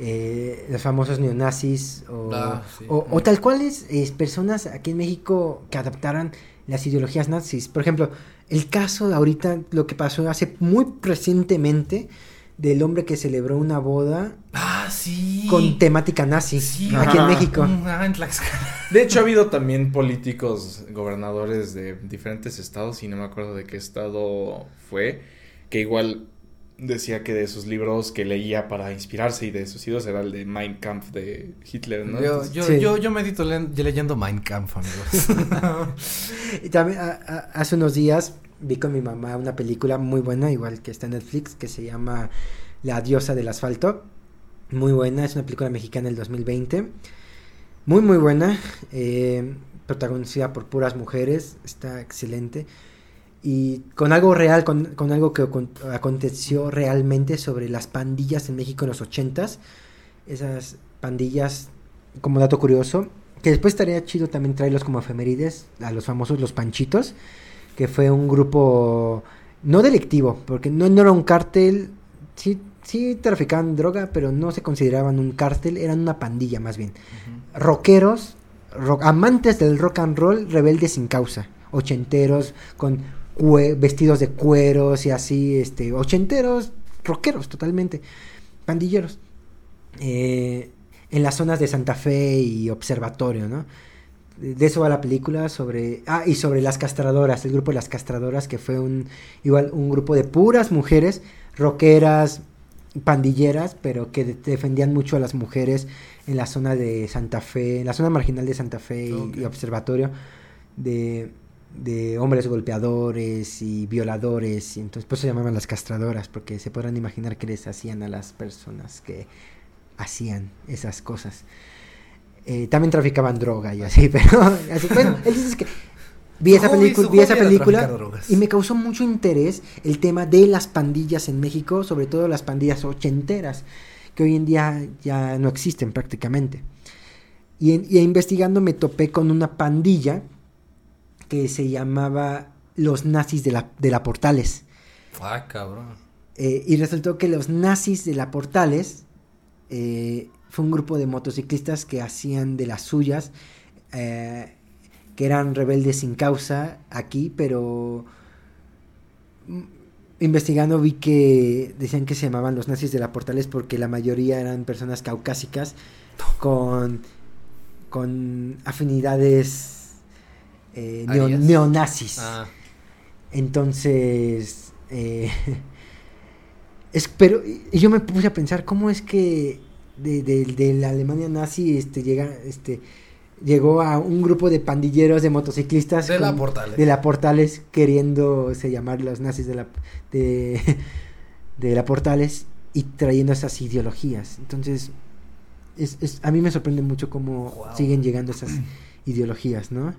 eh, los famosos neonazis o, Ah, sí. o, o tal cual es, es personas aquí en México que adoptaran las ideologías nazis. Por ejemplo, el caso de ahorita, lo que pasó hace muy recientemente del hombre que celebró una boda Ah, sí. con temática nazi Sí, aquí en. México. Mm, Ah, en Tlaxcala. *laughs* De hecho, ha habido también políticos, gobernadores de diferentes estados, y no me acuerdo de qué estado fue, que igual decía que de sus libros que leía para inspirarse y de sus ídolos era el de Mein Kampf de Hitler, ¿no? Yo, Entonces, yo, Sí. yo, yo medito le- leyendo Mein Kampf, amigos. *laughs* Y también a- a- hace unos días vi con mi mamá una película muy buena, igual que está en Netflix, que se llama La diosa del asfalto. Muy buena, es una película mexicana del 2020. Muy, muy buena. eh, protagonizada por puras mujeres. Está excelente. Y con algo real, con, con algo que acon- aconteció realmente sobre las pandillas en México en los ochentas. Esas pandillas, como dato curioso, que después estaría chido también traerlos como efemérides a los famosos Los Panchitos, que fue un grupo no delictivo, porque no, no era un cártel, sí, sí traficaban droga, pero no se consideraban un cártel, eran una pandilla más bien. Rockeros, ro- amantes del rock and roll, rebeldes sin causa, ochenteros, con vestidos de cueros y así, este, ochenteros, rockeros totalmente, pandilleros. Eh, en las zonas de Santa Fe y Observatorio, ¿no? De eso va la película sobre... Ah, y sobre las castradoras, el grupo de las castradoras, que fue un igual un grupo de puras mujeres, rockeras, pandilleras, pero que de- defendían mucho a las mujeres en la zona de Santa Fe, en la zona marginal de Santa Fe y Observatorio, de, de hombres golpeadores y violadores, y entonces por eso se llamaban las castradoras, porque se podrán imaginar que les hacían a las personas que hacían esas cosas. Eh, también traficaban droga y así, *laughs* pero así, bueno, es que vi esa película, vi esa y me causó mucho interés el tema de las pandillas en México, sobre todo las pandillas ochenteras, que hoy en día ya no existen prácticamente. Y, en- y investigando me topé con una pandilla que se llamaba los nazis de la, de la Portales. Ah, cabrón. Eh, y resultó que los nazis de la Portales eh, fue un grupo de motociclistas que hacían de las suyas, eh, que eran rebeldes sin causa aquí, pero mm, investigando vi que decían que se llamaban los nazis de la Portales porque la mayoría eran personas caucásicas con, con afinidades eh, neo- neonazis. Ah, Entonces, eh, *laughs* es, pero y yo me puse a pensar cómo es que de, de- de la Alemania nazi este llega este llegó a un grupo de pandilleros de motociclistas de la Portales. de la Portales queriéndose llamar los nazis de la de, *laughs* de la Portales y trayendo esas ideologías. Entonces, es, es- a mí me sorprende mucho cómo Wow. siguen llegando esas ideologías, ¿no?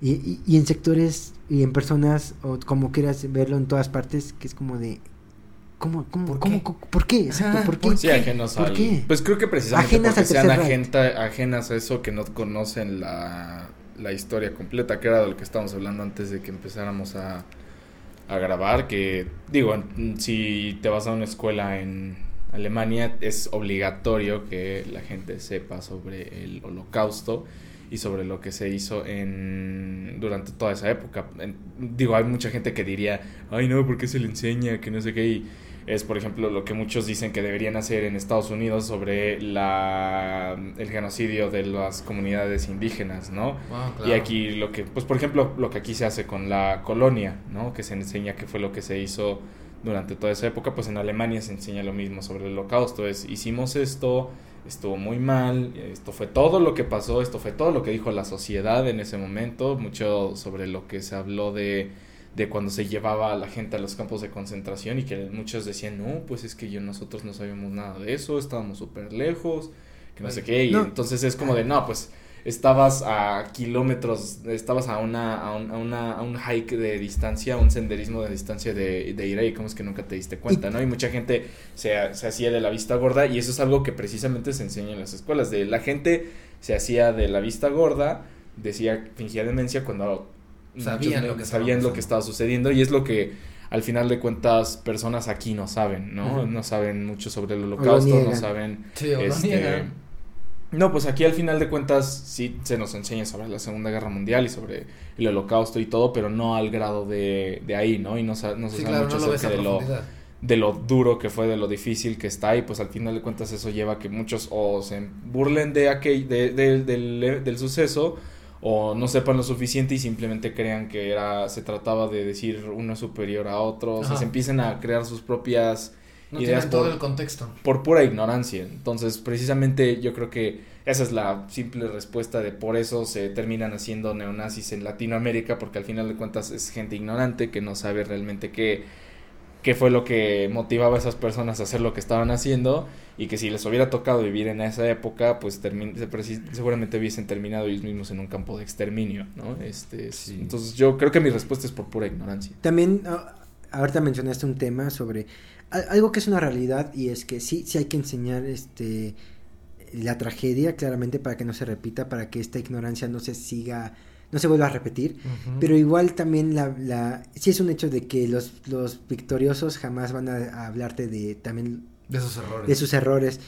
Y, y, y en sectores y en personas, o como quieras verlo en todas partes, que es como de... ¿Cómo? ¿Cómo? ¿Por ¿Cómo? qué? ¿Por qué? Exacto, ¿por qué? ¿por Sí, qué? ajenos ¿Por al... qué? Pues creo que precisamente Ajenas porque sean agenta- ajenas a eso que no conocen la la historia completa, que era de lo que estábamos hablando antes de que empezáramos a, a grabar, que digo, si te vas a una escuela en Alemania es obligatorio que la gente sepa sobre el holocausto y sobre lo que se hizo en durante toda esa época. digo, hay mucha gente que diría, ay no, ¿por qué se le enseña? Que no sé qué. Y es, por ejemplo, lo que muchos dicen que deberían hacer en Estados Unidos sobre la, el genocidio de las comunidades indígenas, ¿no? Ah, y aquí lo que, pues por ejemplo, lo que aquí se hace con la colonia, ¿no? Que se enseña qué fue lo que se hizo durante toda esa época, pues en Alemania se enseña lo mismo sobre el holocausto, es hicimos esto, estuvo muy mal, esto fue todo lo que pasó, esto fue todo lo que dijo la sociedad en ese momento, mucho sobre lo que se habló de, de cuando se llevaba a la gente a los campos de concentración y que muchos decían, no, pues es que yo nosotros no sabíamos nada de eso, estábamos súper lejos, que no sé qué, y entonces es como de, no, pues estabas a kilómetros, estabas a una, a, un, a una, a un hike de distancia, un senderismo de distancia de, de ir ahí, como es que nunca te diste cuenta, ¿no? Y mucha gente se, se hacía de la vista gorda y eso es algo que precisamente se enseña en las escuelas, de la gente se hacía de la vista gorda, decía, fingía demencia cuando sabían, lo, que sabían lo que estaba sucediendo y es lo que al final de cuentas personas aquí no saben, ¿no? No saben mucho sobre el holocausto, no saben... Sí, este, no, pues aquí al final de cuentas sí se nos enseña sobre la Segunda Guerra Mundial y sobre el Holocausto y todo, pero no al grado de, de ahí, ¿no? Y no, no se sabe mucho acerca de lo, de lo duro que fue, de lo difícil que está y pues al final de cuentas eso lleva a que muchos o se burlen de aquel, de, del, del suceso o no sepan lo suficiente y simplemente crean que era se trataba de decir uno superior a otro, o sea, se empiezan a crear sus propias no ideas todo el contexto. Por pura ignorancia. Entonces, precisamente yo creo que esa es la simple respuesta de por eso se terminan haciendo neonazis en Latinoamérica, porque al final de cuentas es gente ignorante que no sabe realmente qué, qué fue lo que motivaba a esas personas a hacer lo que estaban haciendo y que si les hubiera tocado vivir en esa época, pues seguramente hubiesen terminado ellos mismos en un campo de exterminio, ¿no? Este, Entonces yo creo que mi respuesta es por pura ignorancia. También, ah, ahorita mencionaste un tema sobre algo que es una realidad y es que sí, sí hay que enseñar este la tragedia claramente para que no se repita, para que esta ignorancia no se siga, no se vuelva a repetir, pero igual también la, la, sí es un hecho de que los, los victoriosos jamás van a, hablarte de también de sus errores. De sus errores.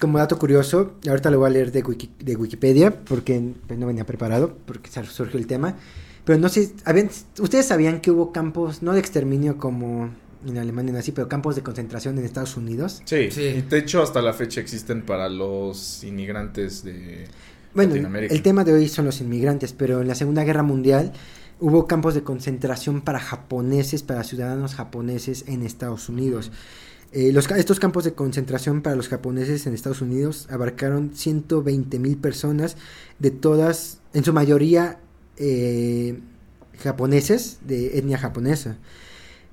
Como dato curioso, ahorita lo voy a leer de, de Wikipedia porque pues, no venía preparado, porque surgió el tema. Pero no sé, ¿habían, ¿ustedes sabían que hubo campos, no de exterminio como en Alemania así, pero campos de concentración en Estados Unidos. Sí, sí. Y de hecho hasta la fecha existen para los inmigrantes de bueno, el tema de hoy son los inmigrantes, pero en la Segunda Guerra Mundial hubo campos de concentración para japoneses, para ciudadanos japoneses en Estados Unidos. Eh, los, estos campos de concentración para los japoneses en Estados Unidos abarcaron 120 mil personas de todas, en su mayoría eh, japoneses, de etnia japonesa.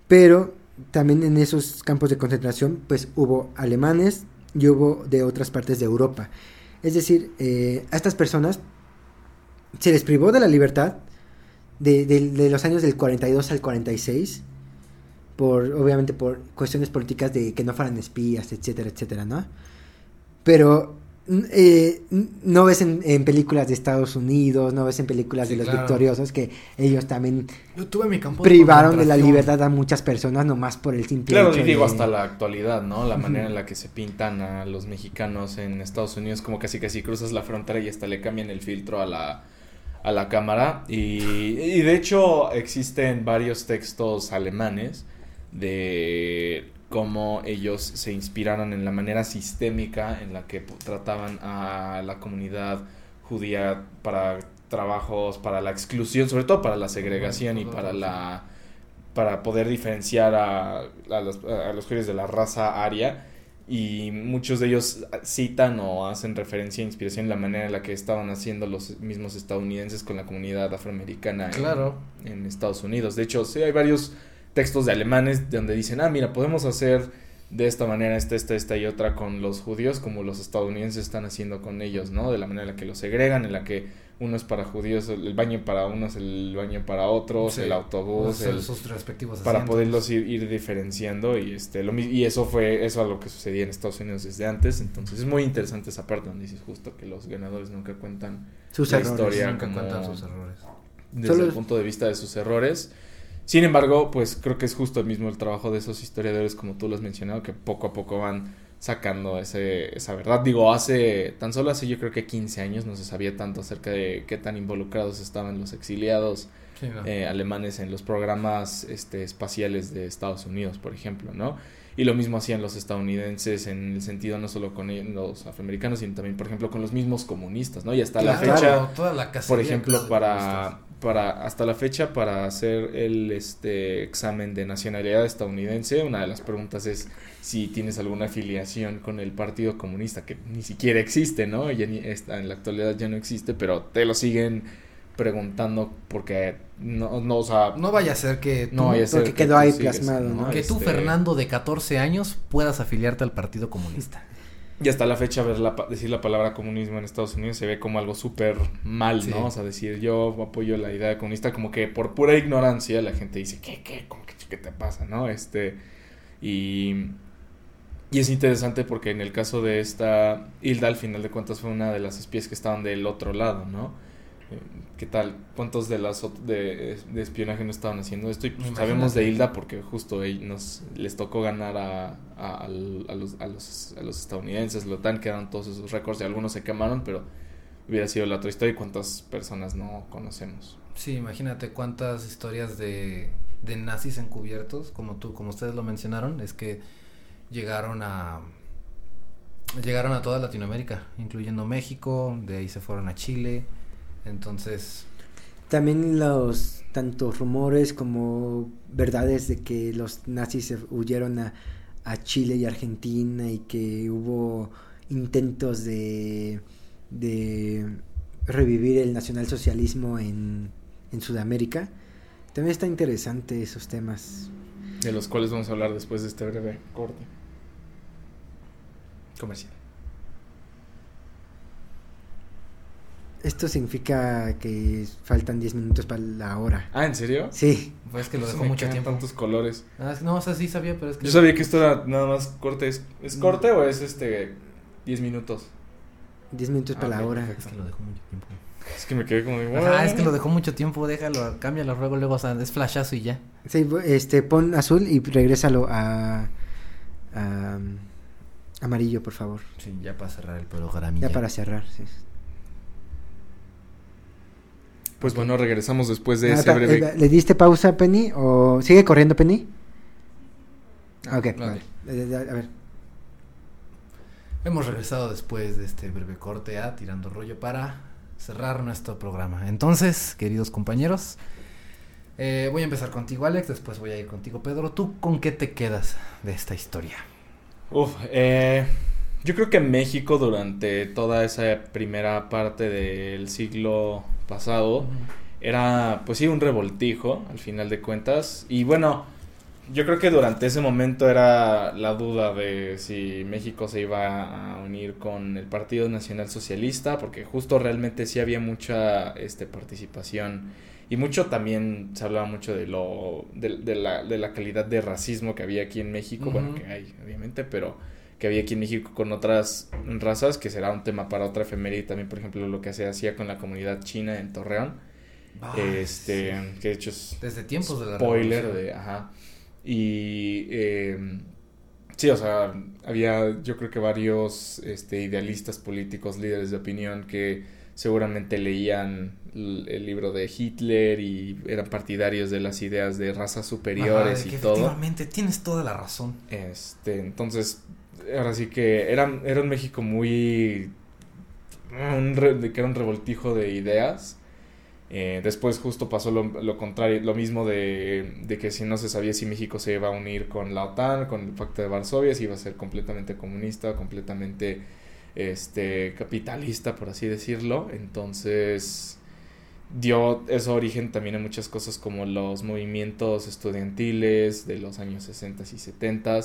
Pero también en esos campos de concentración, pues hubo alemanes y hubo de otras partes de Europa. Es decir, eh, a estas personas se les privó de la libertad de, de, los años del 42 al 46, por, obviamente por cuestiones políticas de que no fueran espías, etcétera, etcétera, ¿no? Pero eh, no ves en, películas de Estados Unidos, no ves en películas de los victoriosos que ellos también privaron de, la libertad a muchas personas nomás por el simple claro, y digo hasta la actualidad, ¿no? La manera en la que se pintan a los mexicanos en Estados Unidos como casi casi cruzas la frontera y hasta le cambian el filtro a la a la cámara. Y, y de hecho existen varios textos alemanes de cómo ellos se inspiraron en la manera sistémica en la que trataban a la comunidad judía para trabajos, para la exclusión, sobre todo para la segregación y para la para poder diferenciar a, a, los, a los judíos de la raza aria y muchos de ellos citan o hacen referencia e inspiración en la manera en la que estaban haciendo los mismos estadounidenses con la comunidad afroamericana claro. en, en Estados Unidos. De hecho, sí hay varios textos de alemanes donde dicen, ah, mira, podemos hacer de esta manera, esta, esta, esta y otra con los judíos, como los estadounidenses están haciendo con ellos, ¿no? De la manera en la que los segregan, en la que uno es para judíos, el baño para unos, el baño para otros, el autobús, el, sus respectivos para poderlos ir, ir, diferenciando y este lo y eso fue eso a lo que sucedía en Estados Unidos desde antes, entonces es muy interesante esa parte donde dices justo que los ganadores nunca cuentan sus la errores, historia nunca como cuentan sus errores. desde el punto de vista de sus errores. Sin embargo, pues creo que es justo el mismo el trabajo de esos historiadores como tú lo has mencionado que poco a poco van sacando ese, esa verdad. Digo, hace, tan solo hace yo creo que 15 años no se sabía tanto acerca de qué tan involucrados estaban los exiliados Sí, no. eh, alemanes en los programas este, espaciales de Estados Unidos, por ejemplo, ¿no? Y lo mismo hacían los estadounidenses en el sentido no solo con los afroamericanos, sino también, por ejemplo, con los mismos comunistas, ¿no? Y hasta la fecha, toda la por ejemplo, para, para hasta la fecha para hacer el este examen de nacionalidad estadounidense, una de las preguntas es si tienes alguna afiliación con el Partido Comunista que ni siquiera existe, ¿no? Ya ni en la actualidad ya no existe, pero te lo siguen preguntando porque no no o sea, No vaya a ser que tú, no vaya a ser porque que quedó ahí plasmado, ¿no? que tú, Este, Fernando, de 14 años, puedas afiliarte al Partido Comunista. Y hasta la fecha ver la, pa- decir la palabra comunismo en Estados Unidos se ve como algo súper mal, Sí. ¿no? O sea, decir yo apoyo la idea comunista como que por pura ignorancia la gente dice, ¿qué, qué? ¿Cómo que qué te pasa, no? Este, y, y es interesante porque en el caso de esta Hilda, al final de cuentas fue una de las espías que estaban del otro lado, ¿no? ¿Qué tal? ¿Cuántos de las de, de espionaje no estaban haciendo esto? Y pues, sabemos de Hilda porque justo nos les tocó ganar a, a los, a, los, a los estadounidenses, la OTAN, quedaron todos esos récords y algunos se quemaron, pero hubiera sido la otra historia y cuántas personas no conocemos. Sí, imagínate cuántas historias de, de nazis encubiertos, como tú, como ustedes lo mencionaron, es que llegaron a llegaron a toda Latinoamérica, incluyendo México, de ahí se fueron a Chile, entonces También los tantos rumores como verdades de que los nazis se huyeron a, a Chile y Argentina y que hubo intentos de, de revivir el nacionalsocialismo en, en Sudamérica. También está interesante esos temas. De los cuales vamos a hablar después de este breve corte. Comercial. Esto significa que faltan 10 minutos para la hora. Ah, ¿en serio? Sí, pues es que lo dejó mucho tiempo. tantos colores. Ah, no, o sea, sí sabía, pero es que Yo sabía que esto era nada más corte. ¿Es, es corte o es este 10 minutos? 10 minutos Ah, para la hora. es que lo dejó mucho tiempo. Es que me quedé como de... Ajá, es que lo dejó mucho tiempo, déjalo, cámbialo luego, luego, o sea, es flashazo y ya. Sí, este, pon azul y regrésalo a, a, um, amarillo, por favor. Sí, ya para cerrar el programa. Ya para cerrar. sí. Pues bueno, regresamos después de Ah, ese breve... eh, ¿Le diste pausa, Penny? ¿O sigue corriendo, Penny? Ah, ok, vale. Eh, a ver. Hemos regresado después de este breve corte a Tirando Rollo para cerrar nuestro programa. Entonces, queridos compañeros, eh, voy a empezar contigo, Alex, después voy a ir contigo, Pedro. ¿Tú con qué te quedas de esta historia? Uf, eh, yo creo que México durante toda esa primera parte del siglo pasado era, pues sí, un revoltijo al final de cuentas. Y bueno, yo creo que durante ese momento era la duda de si México se iba a unir con el Partido Nacional Socialista, porque justo realmente sí había mucha este, participación. Y mucho también se hablaba mucho de lo de, de la, de la calidad de racismo que había aquí en México, bueno, que hay, obviamente, pero que había aquí en México con otras razas, que será un tema para otra efeméride también, por ejemplo, lo que se hacía con la comunidad china en Torreón, este, que de hecho es Desde tiempos de la spoiler revolución. de, ajá, y eh, sí, o sea, había yo creo que varios este, idealistas políticos, líderes de opinión que seguramente leían el libro de Hitler y eran partidarios de las ideas de razas superiores Ajá, de y que todo. Efectivamente, tienes toda la razón. Este, entonces, ahora sí que era, era un México muy... un que era un revoltijo de ideas. Eh, después justo pasó lo, lo contrario, lo mismo de, de que si no se sabía si México se iba a unir con la OTAN, con el Pacto de Varsovia, si iba a ser completamente comunista, completamente este capitalista, por así decirlo. Entonces dio eso origen también a muchas cosas como los movimientos estudiantiles de los años 60 y 70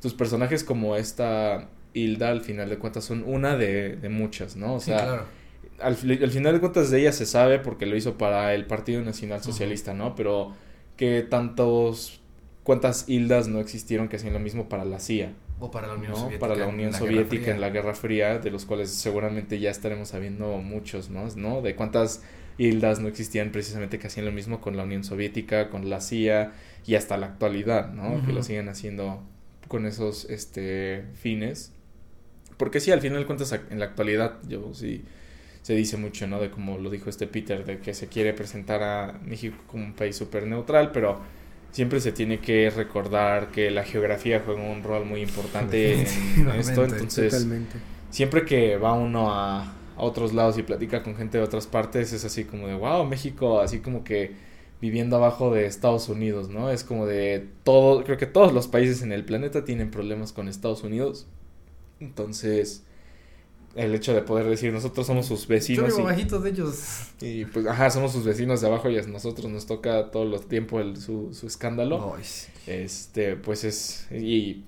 tus personajes como esta Hilda, al final de cuentas, son una de, de muchas, ¿no? O Sí, sea, claro. al, fi- al final de cuentas de ella se sabe porque lo hizo para el Partido Nacional Socialista, ¿no? Pero que tantos, cuántas Hildas no existieron que hacían lo mismo para la CIA, O para la Unión ¿no? Soviética. Para la Unión Soviética en la Guerra Fría, de los cuales seguramente ya estaremos sabiendo muchos, ¿no? ¿no? De cuántas Hildas no existían precisamente que hacían lo mismo con la Unión Soviética, con la CIA y hasta la actualidad, ¿no? Que lo siguen haciendo con esos este fines. Porque sí, al final de cuentas en la actualidad yo sí se dice mucho, ¿no? De como lo dijo este Peter, de que se quiere presentar a México como un país súper neutral, pero siempre se tiene que recordar que la geografía juega un rol muy importante en *laughs* esto, entonces Totalmente. siempre que va uno a, a otros lados y platica con gente de otras partes, es así como de, wow, México, así como que viviendo abajo de Estados Unidos, ¿no? Es como de todo, creo que todos los países en el planeta tienen problemas con Estados Unidos. Entonces, el hecho de poder decir, nosotros somos sus Yo vecinos vivo y, bajito de ellos. *laughs* y, pues, ajá, somos sus vecinos de abajo y a nosotros nos toca todo el tiempo el, su, su escándalo. Ay, sí. Este, pues es. Y.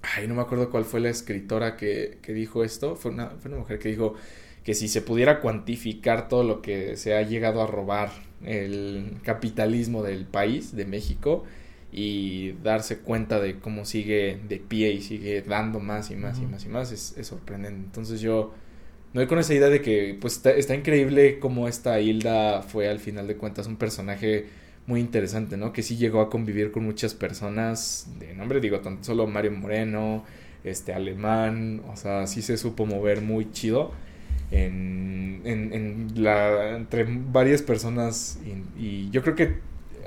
Ay, no me acuerdo cuál fue la escritora que, que dijo esto. Fue una, fue una mujer que dijo que si se pudiera cuantificar todo lo que se ha llegado a robar el capitalismo del país, de México, y darse cuenta de cómo sigue de pie y sigue dando más y más y más y más, es, es sorprendente. Entonces yo me voy con esa idea de que pues está, está increíble cómo esta Hilda fue al final de cuentas un personaje muy interesante, ¿no? Que sí llegó a convivir con muchas personas de nombre, digo, tan solo Mario Moreno, este alemán, o sea, sí se supo mover muy chido en, en, en la, entre varias personas y, y yo creo que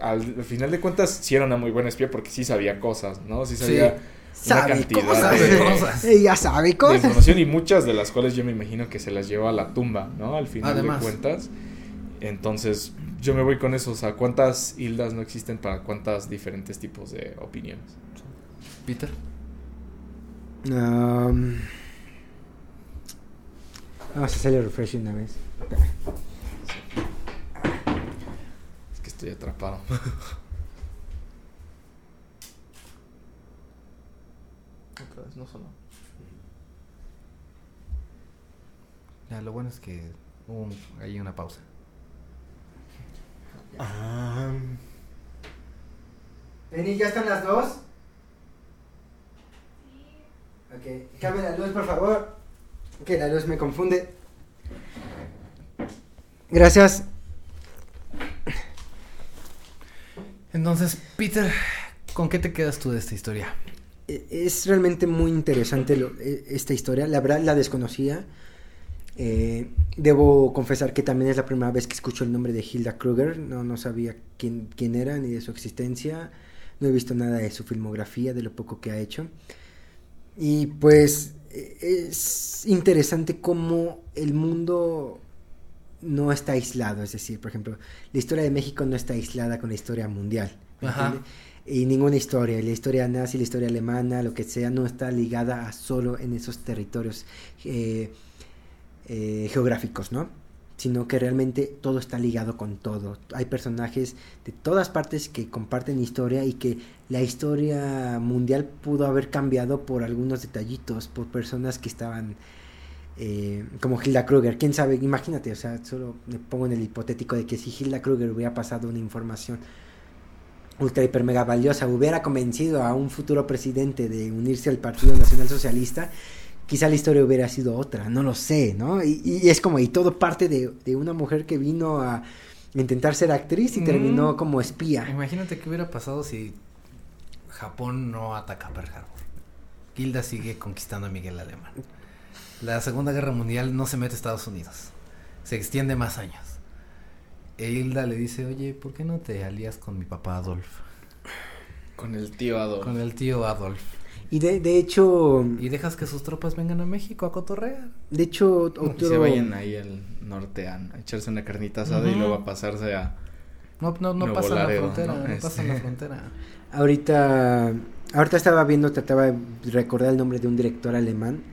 al, al final de cuentas sí era una muy buena espía porque sí sabía cosas, ¿no? Sí sabía Sabe cantidad cosas. de- *laughs* cosas. Ella sabe de cosas. información y muchas de las cuales yo me imagino que se las lleva a la tumba, ¿no? Al final Además. de cuentas. Entonces, yo me voy con eso, o sea, ¿cuántas hildas no existen para cuántas diferentes tipos de opiniones? Peter. Um, vamos a hacerle refresh una vez. Es que estoy atrapado. Otra vez no sonó. Ya, lo bueno es que hubo un- hay una pausa. Penny, ¿ya están las dos? Ok, cambia la luz, por favor. Que la luz me confunde. Gracias. Entonces, Peter, ¿con qué te quedas tú de esta historia? E- Es realmente muy interesante lo- e- esta historia. La verdad la desconocía. Eh, debo confesar que también es la primera vez que escucho el nombre de Hilda Kruger. No, no sabía quién, quién era ni de su existencia. No he visto nada de su filmografía, de lo poco que ha hecho. Y pues es interesante cómo el mundo no está aislado. Es decir, por ejemplo, la historia de México no está aislada con la historia mundial. ¿me Ajá. y ninguna historia, la historia nazi, la historia alemana, lo que sea, no está ligada a solo en esos territorios eh, eh, geográficos, ¿no? Sino que realmente todo está ligado con todo. Hay personajes de todas partes que comparten historia y que la historia mundial pudo haber cambiado por algunos detallitos, por personas que estaban eh, como Hilda Kruger. ¿Quién sabe? Imagínate, o sea, solo me pongo en el hipotético de que si Hilda Kruger hubiera pasado una información ultra hiper mega valiosa hubiera convencido a un futuro presidente de unirse al Partido Nacional Socialista, quizá la historia hubiera sido otra, no lo sé, ¿no? Y, y es como, y todo parte de, de una mujer que vino a intentar ser actriz y Mm. terminó como espía. Imagínate qué hubiera pasado si Japón no ataca Pearl Harbor. Hilda sigue conquistando a Miguel Alemán. La Segunda Guerra Mundial no se mete a Estados Unidos. Se extiende más años. E Hilda le dice, oye, ¿por qué no te alías con mi papá Adolf? Con el tío Adolf. Con el tío Adolf. Y de, de hecho, Y dejas que sus tropas vengan a México a cotorrear. de hecho, Y otro... se vayan ahí al norte a, a echarse una carnita asada y Ujú. luego a pasarse a... No, no, no pasa la frontera, ¿no? no, pasa en la Este. frontera. Ahorita, ahorita estaba viendo, trataba de recordar el nombre de un director alemán.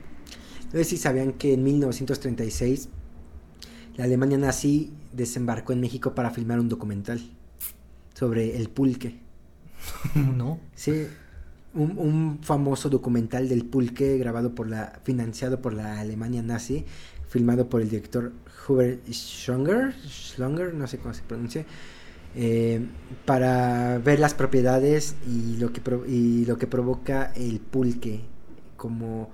No sé si sabían que en 1936 la Alemania nazi desembarcó en México para filmar un documental sobre el pulque. *laughs* no. Sí, un, un famoso documental del pulque grabado por la, financiado por la Alemania nazi, filmado por el director Hubert Schlonger, Schlonger, no sé cómo se pronuncia, eh, para ver las propiedades y lo que pro- y lo que provoca el pulque como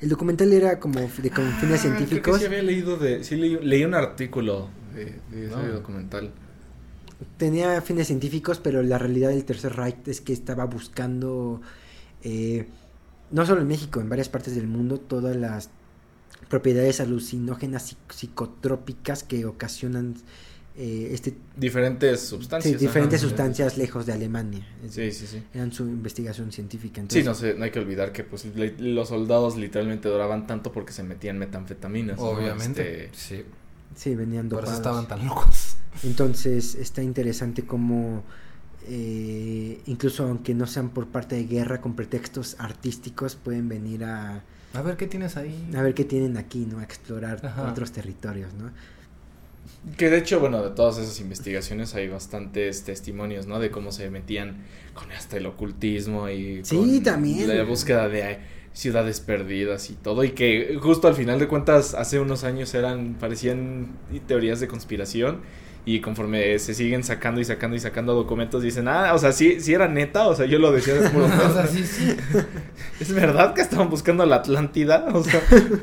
el documental era como de con Ah, fines creo que científicos sí había leído de, sí leí, leí un artículo de, de ese No. documental. Tenía fines científicos, pero la realidad del Tercer Reich es que estaba buscando, eh, no solo en México, en varias partes del mundo, todas las propiedades alucinógenas y psicotrópicas que ocasionan eh, este Diferentes sí, sustancias. diferentes ajá. sustancias lejos de Alemania. Es- Sí, sí, sí. Eran su investigación científica. Sí, Entonces, no sé, no hay que olvidar que pues le- los soldados literalmente duraban tanto porque se metían metanfetaminas. ¿no? Obviamente. Este, Sí. Sí, venían Por eso dopados. estaban tan locos. Entonces está interesante cómo, eh, incluso aunque no sean por parte de guerra, con pretextos artísticos, pueden venir a, A ver, ¿qué tienes ahí? a ver qué tienen aquí, ¿no? A explorar Ajá. otros territorios, ¿no? Que de hecho, bueno, de todas esas investigaciones hay bastantes testimonios, ¿no? De cómo se metían con hasta el ocultismo y Sí, con también. la búsqueda de ciudades perdidas y todo y que justo al final de cuentas hace unos años eran parecían teorías de conspiración y conforme se siguen sacando y sacando y sacando documentos dicen, "Ah, o sea, sí sí era neta, o sea, yo lo decía de puro *laughs* o sea, sí, sí. *laughs* ¿Es verdad que estaban buscando la Atlántida? O sea,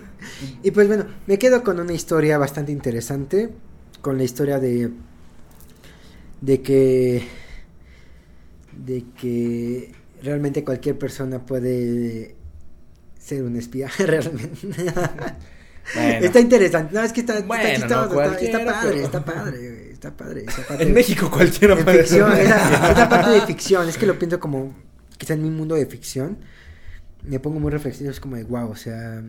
*laughs* Y pues bueno, me quedo con una historia bastante interesante, con la historia de de que de que realmente cualquier persona puede ser un espía realmente. Bueno. Está interesante. No, es que está, está Bueno, chistoso, no está- cualquiera, está, padre, pero- está padre, está padre, en de- México cualquiera en puede ser. ficción, esa, esa parte de ficción, es que lo pienso como quizá en mi mundo de ficción, me pongo muy reflexivo, es como de wow, o sea,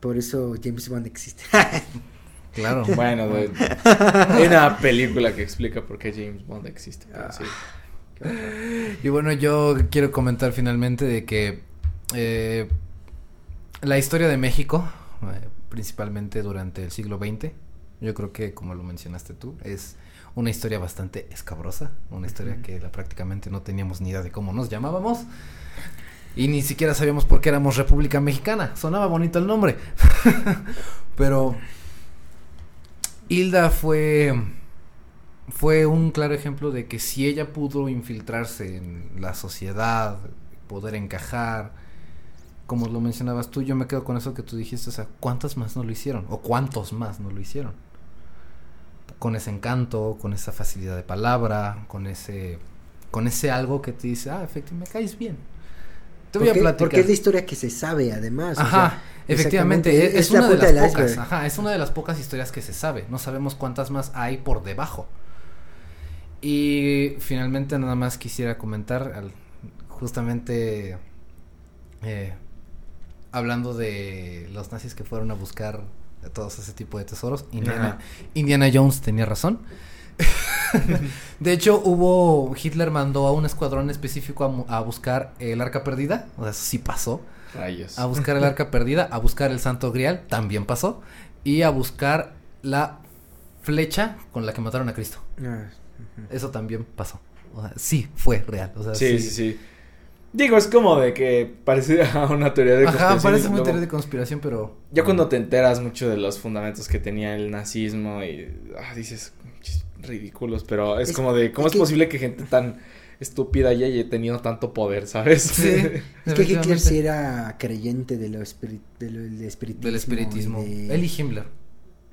por eso James Bond existe. *laughs* Claro. Bueno, de- hay una película que explica por qué James Bond existe. pero sí. Y bueno, yo quiero comentar finalmente de que eh, la historia de México, eh, principalmente durante el siglo XX, yo creo que como lo mencionaste tú, es una historia bastante escabrosa, una historia que la, prácticamente no teníamos ni idea de cómo nos llamábamos. Y ni siquiera sabíamos por qué éramos República Mexicana. Sonaba bonito el nombre. *laughs* Pero Hilda fue fue un claro ejemplo de que si ella pudo infiltrarse en la sociedad, poder encajar, como lo mencionabas tú, yo me quedo con eso que tú dijiste, o sea, ¿cuántas más no lo hicieron? ¿O cuántos más no lo hicieron? Con ese encanto, con esa facilidad de palabra, con ese con ese algo que te dice, ah, efectivamente, me caes bien. Te voy a platicar. porque es la historia que se sabe además. o Ajá, sea, efectivamente, es, una de las pocas, iceberg. ajá, es una de las pocas historias que se sabe, no sabemos cuántas más hay por debajo. Y finalmente nada más quisiera comentar, al- justamente eh, hablando de los nazis que fueron a buscar todos ese tipo de tesoros, Indiana, Jones tenía razón. *laughs* de hecho, hubo, Hitler mandó a un escuadrón específico a, a buscar el arca perdida, o sea, eso sí pasó Rayos. a buscar el arca perdida, a buscar el santo grial, también pasó, y a buscar la flecha con la que mataron a Cristo. Ah, Eso también pasó. O sea, sí, fue real. O sea, Sí, sí, sí. Digo, es como de que parece a *laughs* una teoría de Ajá, conspiración. parece y muy luego- teoría de conspiración, pero... Ya cuando te enteras mucho de los fundamentos que tenía el nazismo y ah, dices "Chis, ridículos, pero es, Es- como de cómo es es, que- posible que gente tan estúpida haya tenido tanto poder, ¿sabes? Sí, *laughs* Es que Hitler sí era creyente de lo espiri- de lo- del espiritismo. Del espiritismo. de- Él y Himmler.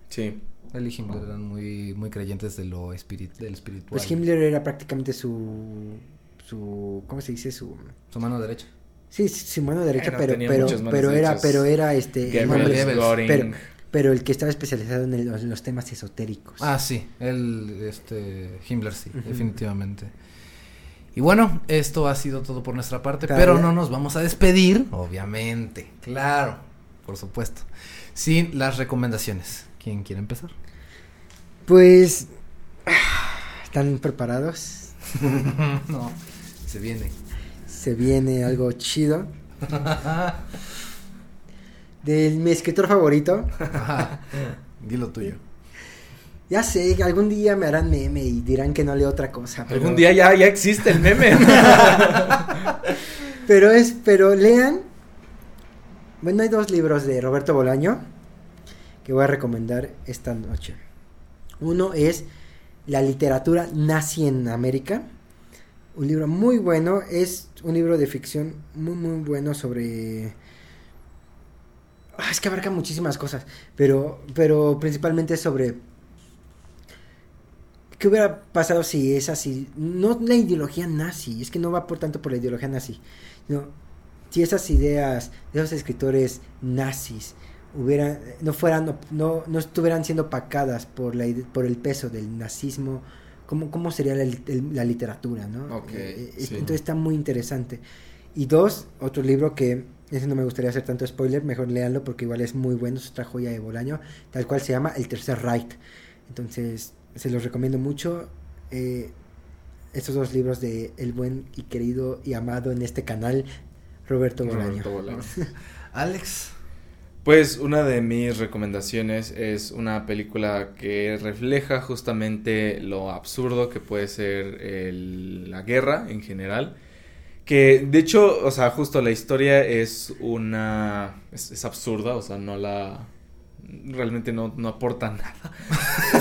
sí. Él y Himmler eran muy, muy creyentes de lo espirit del espiritual. Pues Himmler era prácticamente su, su, ¿cómo se dice? Su, Su mano derecha. sí, sí, su mano derecha, Bueno, pero, pero, pero era, pero era este, el pero, pero el que estaba especializado en el- los, los temas esotéricos. Ah, sí. Él, este, Himmler sí, definitivamente. Y bueno, esto ha sido todo por nuestra parte, Claro. pero no nos vamos a despedir, obviamente. Claro, por supuesto. Sin las recomendaciones. ¿Quién quiere empezar? Pues, ah, ¿están preparados? *laughs* *laughs* no, se viene. Se viene algo chido. *laughs* De mi escritor favorito. *laughs* Dilo tuyo. Ya sé, algún día me harán meme y dirán que no leo otra cosa. pero- Algún día ya, ya existe el meme. *laughs* pero es, pero lean. Bueno, hay dos libros de Roberto Bolaño que voy a recomendar esta noche. Uno es La literatura nazi en América. Un libro muy bueno. Es un libro de ficción muy, muy bueno sobre. Ah, es que abarca muchísimas cosas. Pero, pero principalmente sobre. ¿Qué hubiera pasado si es así? No la ideología nazi. Es que no va por tanto por la ideología nazi. No. Si esas ideas de esos escritores nazis hubieran, no fueran, no, no estuvieran siendo opacadas por, la, por el peso del nazismo, ¿cómo, cómo sería la, la literatura, no? Ok, Eh, eh, sí. Entonces está muy interesante. Y dos, otro libro que, ese no me gustaría hacer tanto spoiler, mejor léanlo porque igual es muy bueno, es otra joya de Bolaño, tal cual se llama El Tercer Reich. Entonces, se los recomiendo mucho. Eh, estos dos libros de el buen y querido y amado en este canal, Roberto Bolaño. Roberto Bolaño. *laughs* Alex. Pues una de mis recomendaciones es una película que refleja justamente lo absurdo que puede ser el- la guerra en general. Que de hecho, o sea, justo la historia es una... es, es absurda, o sea, no la... realmente no, no aporta *laughs* nada.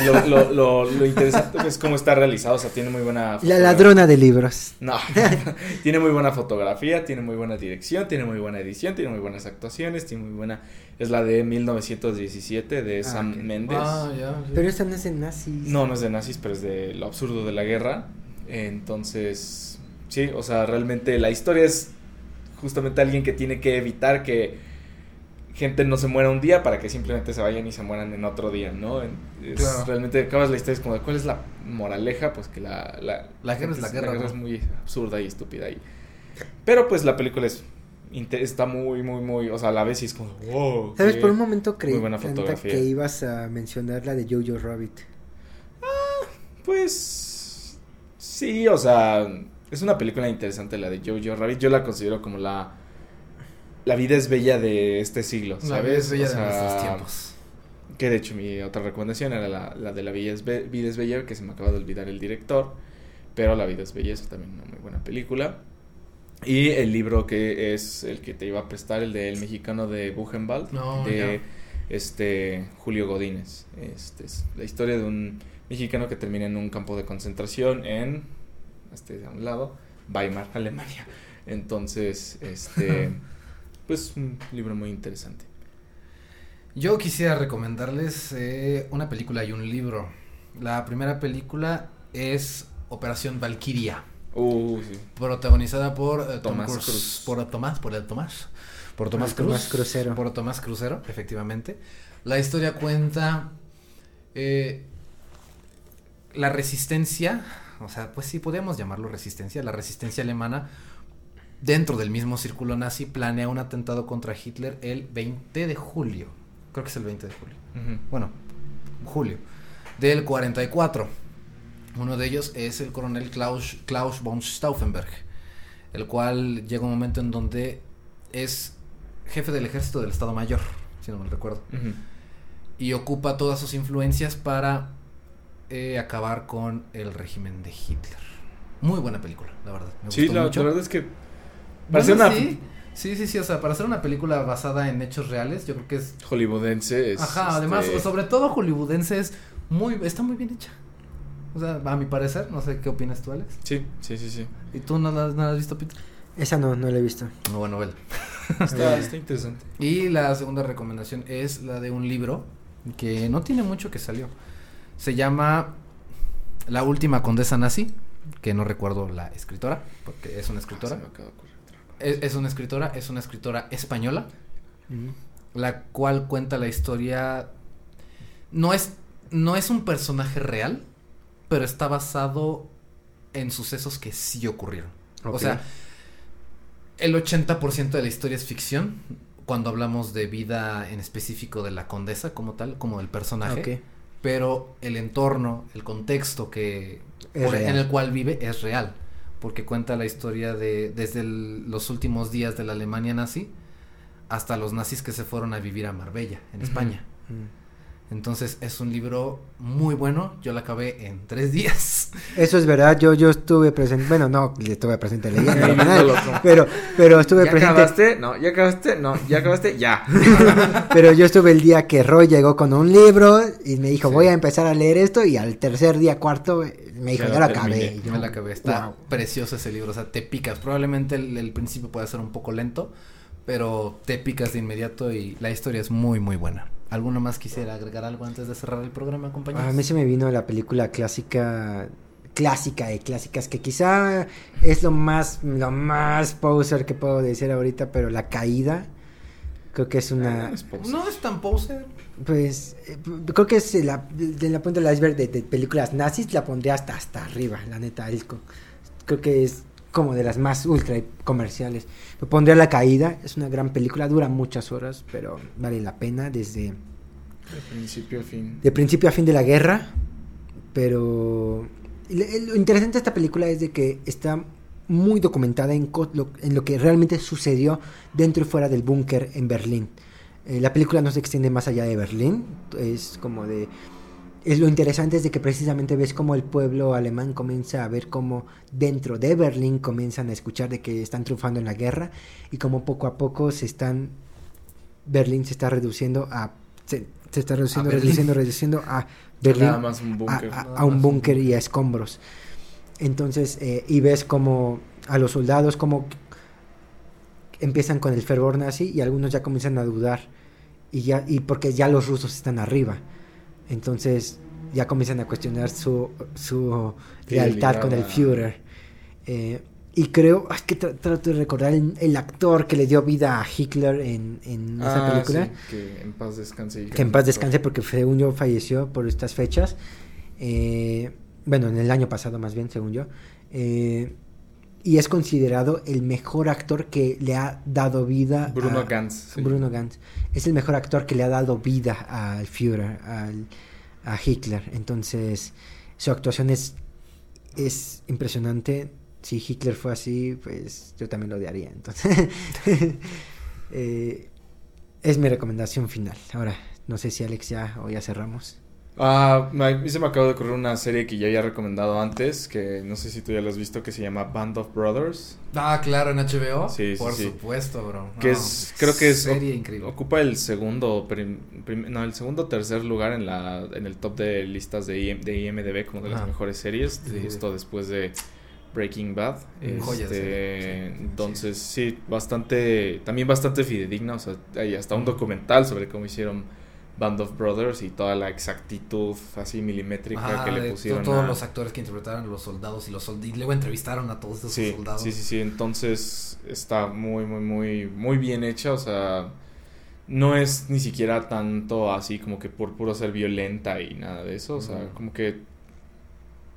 lo, lo, lo, lo interesante es cómo está realizado, o sea, tiene muy buena... La ladrona de libros. No, *laughs* tiene muy buena fotografía, tiene muy buena dirección, tiene muy buena edición, tiene muy buenas actuaciones, tiene muy buena... Es la de 1917 de Ah, Sam ok. Mendes. Ah, ya. sí. Pero esta no es de nazis. No, no es de nazis, pero es de lo absurdo de la guerra. Entonces, sí, o sea, realmente la historia es justamente alguien que tiene que evitar que gente no se muera un día para que simplemente se vayan y se mueran en otro día, ¿no? Es- Claro. Realmente acabas la historia es como de cuál es la moraleja, pues que la... La, La guerra es la guerra, ¿no? es muy absurda y estúpida. Y, pero pues la película es... Está muy, muy, muy... O sea, a la vez es como... Wow, ¿Sabes? Por un momento creí que ibas a mencionar la de Jojo Rabbit. Pues sí, o sea, es una película interesante la de Jojo Rabbit. Yo la considero como la la vida es bella de este siglo, La ¿sabes? vida es bella O de nuestros tiempos. Que de hecho mi otra recomendación era la, la de la vida es, Be- vida es bella, que se me acaba de olvidar el director, pero la vida es bella es también una muy buena película. Y el libro que es el que te iba a prestar, el del mexicano de Buchenwald, No, de este Julio Godínez. Este es la historia de un mexicano que termina en un campo de concentración en este a un lado, Weimar, Alemania. Entonces, este *laughs* pues un libro muy interesante. Yo quisiera recomendarles eh, una película y un libro. La primera película es Operación Valkyria, Uh, sí. protagonizada por eh, Tom Tomás Cruise. Cruz. Por Tomás, por el Tomás. Por Tomás Por Tomás Cruz. Crucero. Por Tomás Crucero, efectivamente. La historia cuenta eh, la resistencia, o sea, pues sí podemos llamarlo resistencia, la resistencia alemana dentro del mismo círculo nazi planea un atentado contra Hitler el 20 de julio. Creo que es el 20 de julio. Bueno, julio del 44. Uno de ellos es el coronel Klaus, Klaus von Stauffenberg, el cual llega un momento en donde es jefe del ejército del Estado Mayor, si no mal recuerdo, y ocupa todas sus influencias para eh, acabar con el régimen de Hitler. Muy buena película, la verdad. Me Sí, gustó la, mucho. la verdad es que Bueno, parece una sí, sí, sí, sí, o sea, para hacer una película basada en hechos reales, yo creo que es hollywoodense. Es, Ajá, además, este, sobre todo hollywoodense es muy, está muy bien hecha. O sea, a mi parecer, no sé qué opinas tú, Alex. Sí, sí, sí, sí. ¿Y tú no la, no la has visto, Peter? Esa no, no la he visto. Muy buena novela. *laughs* Está, Eh. está interesante. Y la segunda recomendación es la de un libro que no tiene mucho que salió. Se llama La última condesa nazi, que no recuerdo la escritora, porque es una Se escritora. me acaba de ocurrir otra. Es, es una escritora, es una escritora española. La cual cuenta la historia no es no es un personaje real, pero está basado en sucesos que sí ocurrieron. O sea, el 80% de la historia es ficción cuando hablamos de vida en específico de la condesa como tal, como el personaje, pero el entorno, el contexto que por- en el cual vive es real, porque cuenta la historia de desde el- los últimos días de la Alemania nazi hasta los nazis que se fueron a vivir a Marbella, en. España. Entonces es un libro muy bueno. Yo lo acabé en tres días. Eso es verdad. Yo, yo estuve presente. Bueno, no, estuve presente leyendo. *laughs* pero, pero estuve ¿Ya presente. acabaste? No, ya acabaste. No, ya acabaste. Ya. *laughs* pero yo estuve el día que Roy llegó con un libro y me dijo, voy a empezar a leer esto. Y al tercer día, cuarto, me dijo, Ya ya, lo lo acabé. Y yo, Yo me la acabé. Está wow. precioso ese libro. O sea, te picas. Probablemente el, el principio pueda ser un poco lento. Pero te picas de inmediato y la historia es muy, muy buena. ¿Alguno más quisiera agregar algo antes de cerrar el programa, compañeros? A mí se me vino la película clásica, clásica de clásicas, que quizá es lo más, lo más poser que puedo decir ahorita, pero La Caída, creo que es una, No es tan poser. pues, eh, creo que es la, de la punta del iceberg de, de películas nazis, la pondría hasta, hasta arriba, la neta, co- creo que es como de las más ultra comerciales. Me pondría La Caída, es una gran película, dura muchas horas, pero vale la pena desde... De principio a fin. de principio a fin de la guerra, pero lo interesante de esta película es de que está muy documentada en, co- lo, en lo que realmente sucedió dentro y fuera del búnker en Berlín. Eh, la película no se extiende más allá de Berlín, es como de... Es lo interesante es de que precisamente ves cómo el pueblo alemán comienza a ver cómo dentro de Berlín comienzan a escuchar de que están triunfando en la guerra y cómo poco a poco se están Berlín se está reduciendo a se, se está reduciendo, A Berlín. reduciendo, reduciendo a Berlín Nada más un a, búnker. a- Nada a un búnker y a escombros. Entonces, eh, y ves como a los soldados como empiezan con el fervor nazi y algunos ya comienzan a dudar y ya y porque ya los rusos están arriba. Entonces, ya comienzan a cuestionar su su lealtad con el Führer. Eh, y creo, es que tra- trato de recordar el, el actor que le dio vida a Hitler en, en esa Ah, película sí, que en paz descanse. que en paz descanse porque según yo falleció por estas fechas. Eh, bueno, en el año pasado más bien, según yo. Eh, y es considerado el mejor actor que le ha dado vida Bruno a Gantz. sí. Bruno Gantz. Es el mejor actor que le ha dado vida al Führer, al, a Hitler. Entonces, su actuación es, es impresionante. Si Hitler fue así, pues yo también lo odiaría. Entonces, *laughs* eh, es mi recomendación final. Ahora, no sé si Alex ya o ya cerramos. Ah, a mí se me acaba de ocurrir una serie que ya había recomendado antes, que no sé si tú ya la has visto, que se llama Band of Brothers. Ah, claro, en HBO. Sí, sí, Por sí. supuesto, bro. Que No, es, creo que es, Serie increíble. ocupa el segundo, prim- prim- no, el segundo o tercer lugar en la, en el top de listas de, IM de IMDb como de las mejores series, Sí. justo después de Breaking Bad. Mm, Este, serie, sí. entonces, sí, bastante, también bastante fidedigna, o sea, hay hasta un documental sobre cómo hicieron Band of Brothers y toda la exactitud así milimétrica que le pusieron to- todos a- los actores que interpretaron a los soldados y los soldados. Y luego entrevistaron a todos esos Sí, soldados. sí, sí, sí. Entonces está muy, muy, muy, muy bien hecha. O sea, no es ni siquiera tanto así como que por puro ser violenta y nada de eso. O sea, como que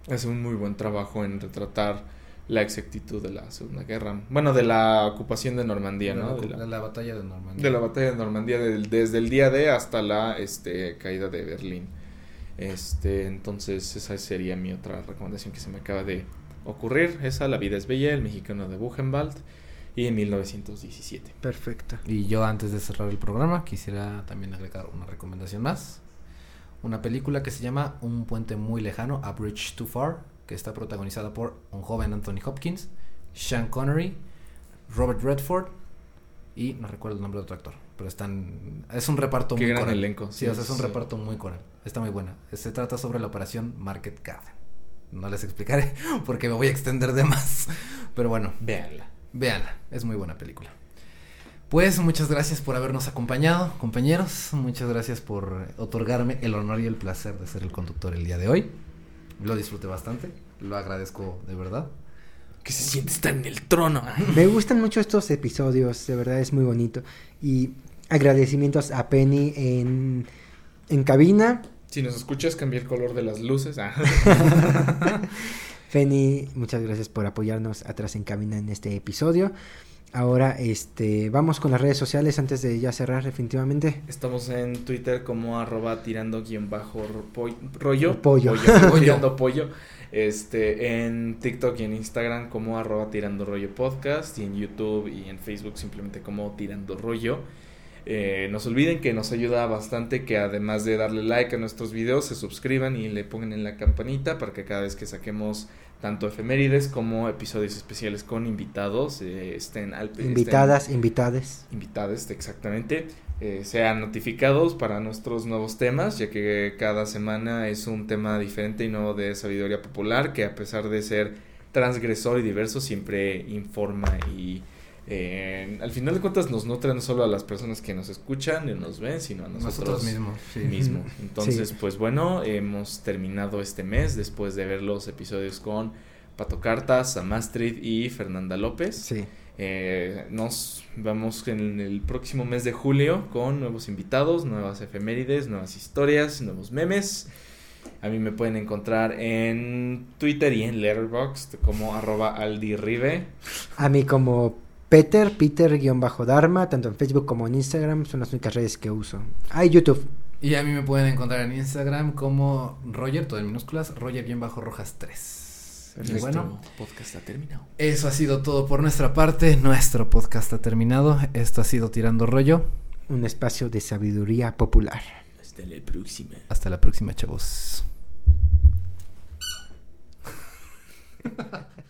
hace un muy buen trabajo en retratar la exactitud de la Segunda Guerra. Bueno, de la ocupación de Normandía, De ¿no? la, De la, de la batalla de Normandía. de la batalla de Normandía del- desde el día D hasta la este, caída de Berlín. Este, entonces esa sería mi otra recomendación que se me acaba de ocurrir. Esa, La vida es bella, el mexicano de Buchenwald y en 1917. Perfecto. Y yo antes de cerrar el programa quisiera también agregar una recomendación más. Una película que se llama Un puente muy lejano, A Bridge Too Far, que está protagonizada por un joven Anthony Hopkins, Sean Connery, Robert Redford y no recuerdo el nombre de otro actor, pero están es un reparto Qué muy gran coral. elenco, Sí, sí, o sea, es un sí. reparto muy coral. Está muy buena. Se trata sobre la operación Market Garden. No les explicaré *laughs* porque me voy a extender de más. *laughs* Pero bueno, Véanla. Véanla, es muy buena película. Pues muchas gracias por habernos acompañado, compañeros. Muchas gracias por otorgarme el honor y el placer de ser el conductor el día de hoy. Lo disfruté bastante, lo agradezco de verdad. Que se siente estar en el trono. Me gustan mucho estos episodios, de verdad es muy bonito. Y agradecimientos a Penny en, en cabina. Si nos escuchas, cambia el color de las luces. Ah. *laughs* Penny, muchas gracias por apoyarnos atrás en cabina en este episodio. Ahora, este, vamos con las redes sociales antes de ya cerrar definitivamente. Estamos en Twitter como arroba tirando guion bajo rollo. Pollo. *laughs* pollo, tirando pollo. Este, en TikTok y en Instagram como arroba tirando rollo podcast. Y en YouTube y en Facebook simplemente como tirando rollo. Eh, no se olviden que nos ayuda bastante que además de darle like a nuestros videos, se suscriban y le pongan en la campanita para que cada vez que saquemos tanto efemérides como episodios especiales con invitados eh, estén al Invitadas, invitades. Invitades, exactamente. Eh, sean notificados para nuestros nuevos temas, ya que cada semana es un tema diferente y nuevo de sabiduría popular, que a pesar de ser transgresor y diverso, siempre informa y eh, al final de cuentas nos nutre no solo a las personas que nos escuchan y nos ven, sino a nosotros, mismos. mismo. *laughs* Entonces, pues bueno, hemos terminado este mes después de ver los episodios con Pato Cartas, Amastrid y Fernanda López. Sí. Eh, nos vemos en el próximo mes de julio con nuevos invitados, nuevas efemérides, nuevas historias, nuevos memes. A mí me pueden encontrar en Twitter y en Letterboxd como arroba aldirribe. A mí como Peter, Peter-Dharma, tanto en Facebook como en Instagram, son las únicas redes que uso. Ah, YouTube. Y a mí me pueden encontrar en Instagram como Roger, todo en minúsculas, Roger-Rojas 3. Y bueno, podcast ha terminado. Eso ha sido todo por nuestra parte. Nuestro podcast ha terminado. Esto ha sido Tirando Rollo. Un espacio de sabiduría popular. Hasta la próxima. Hasta la próxima, chavos. *laughs*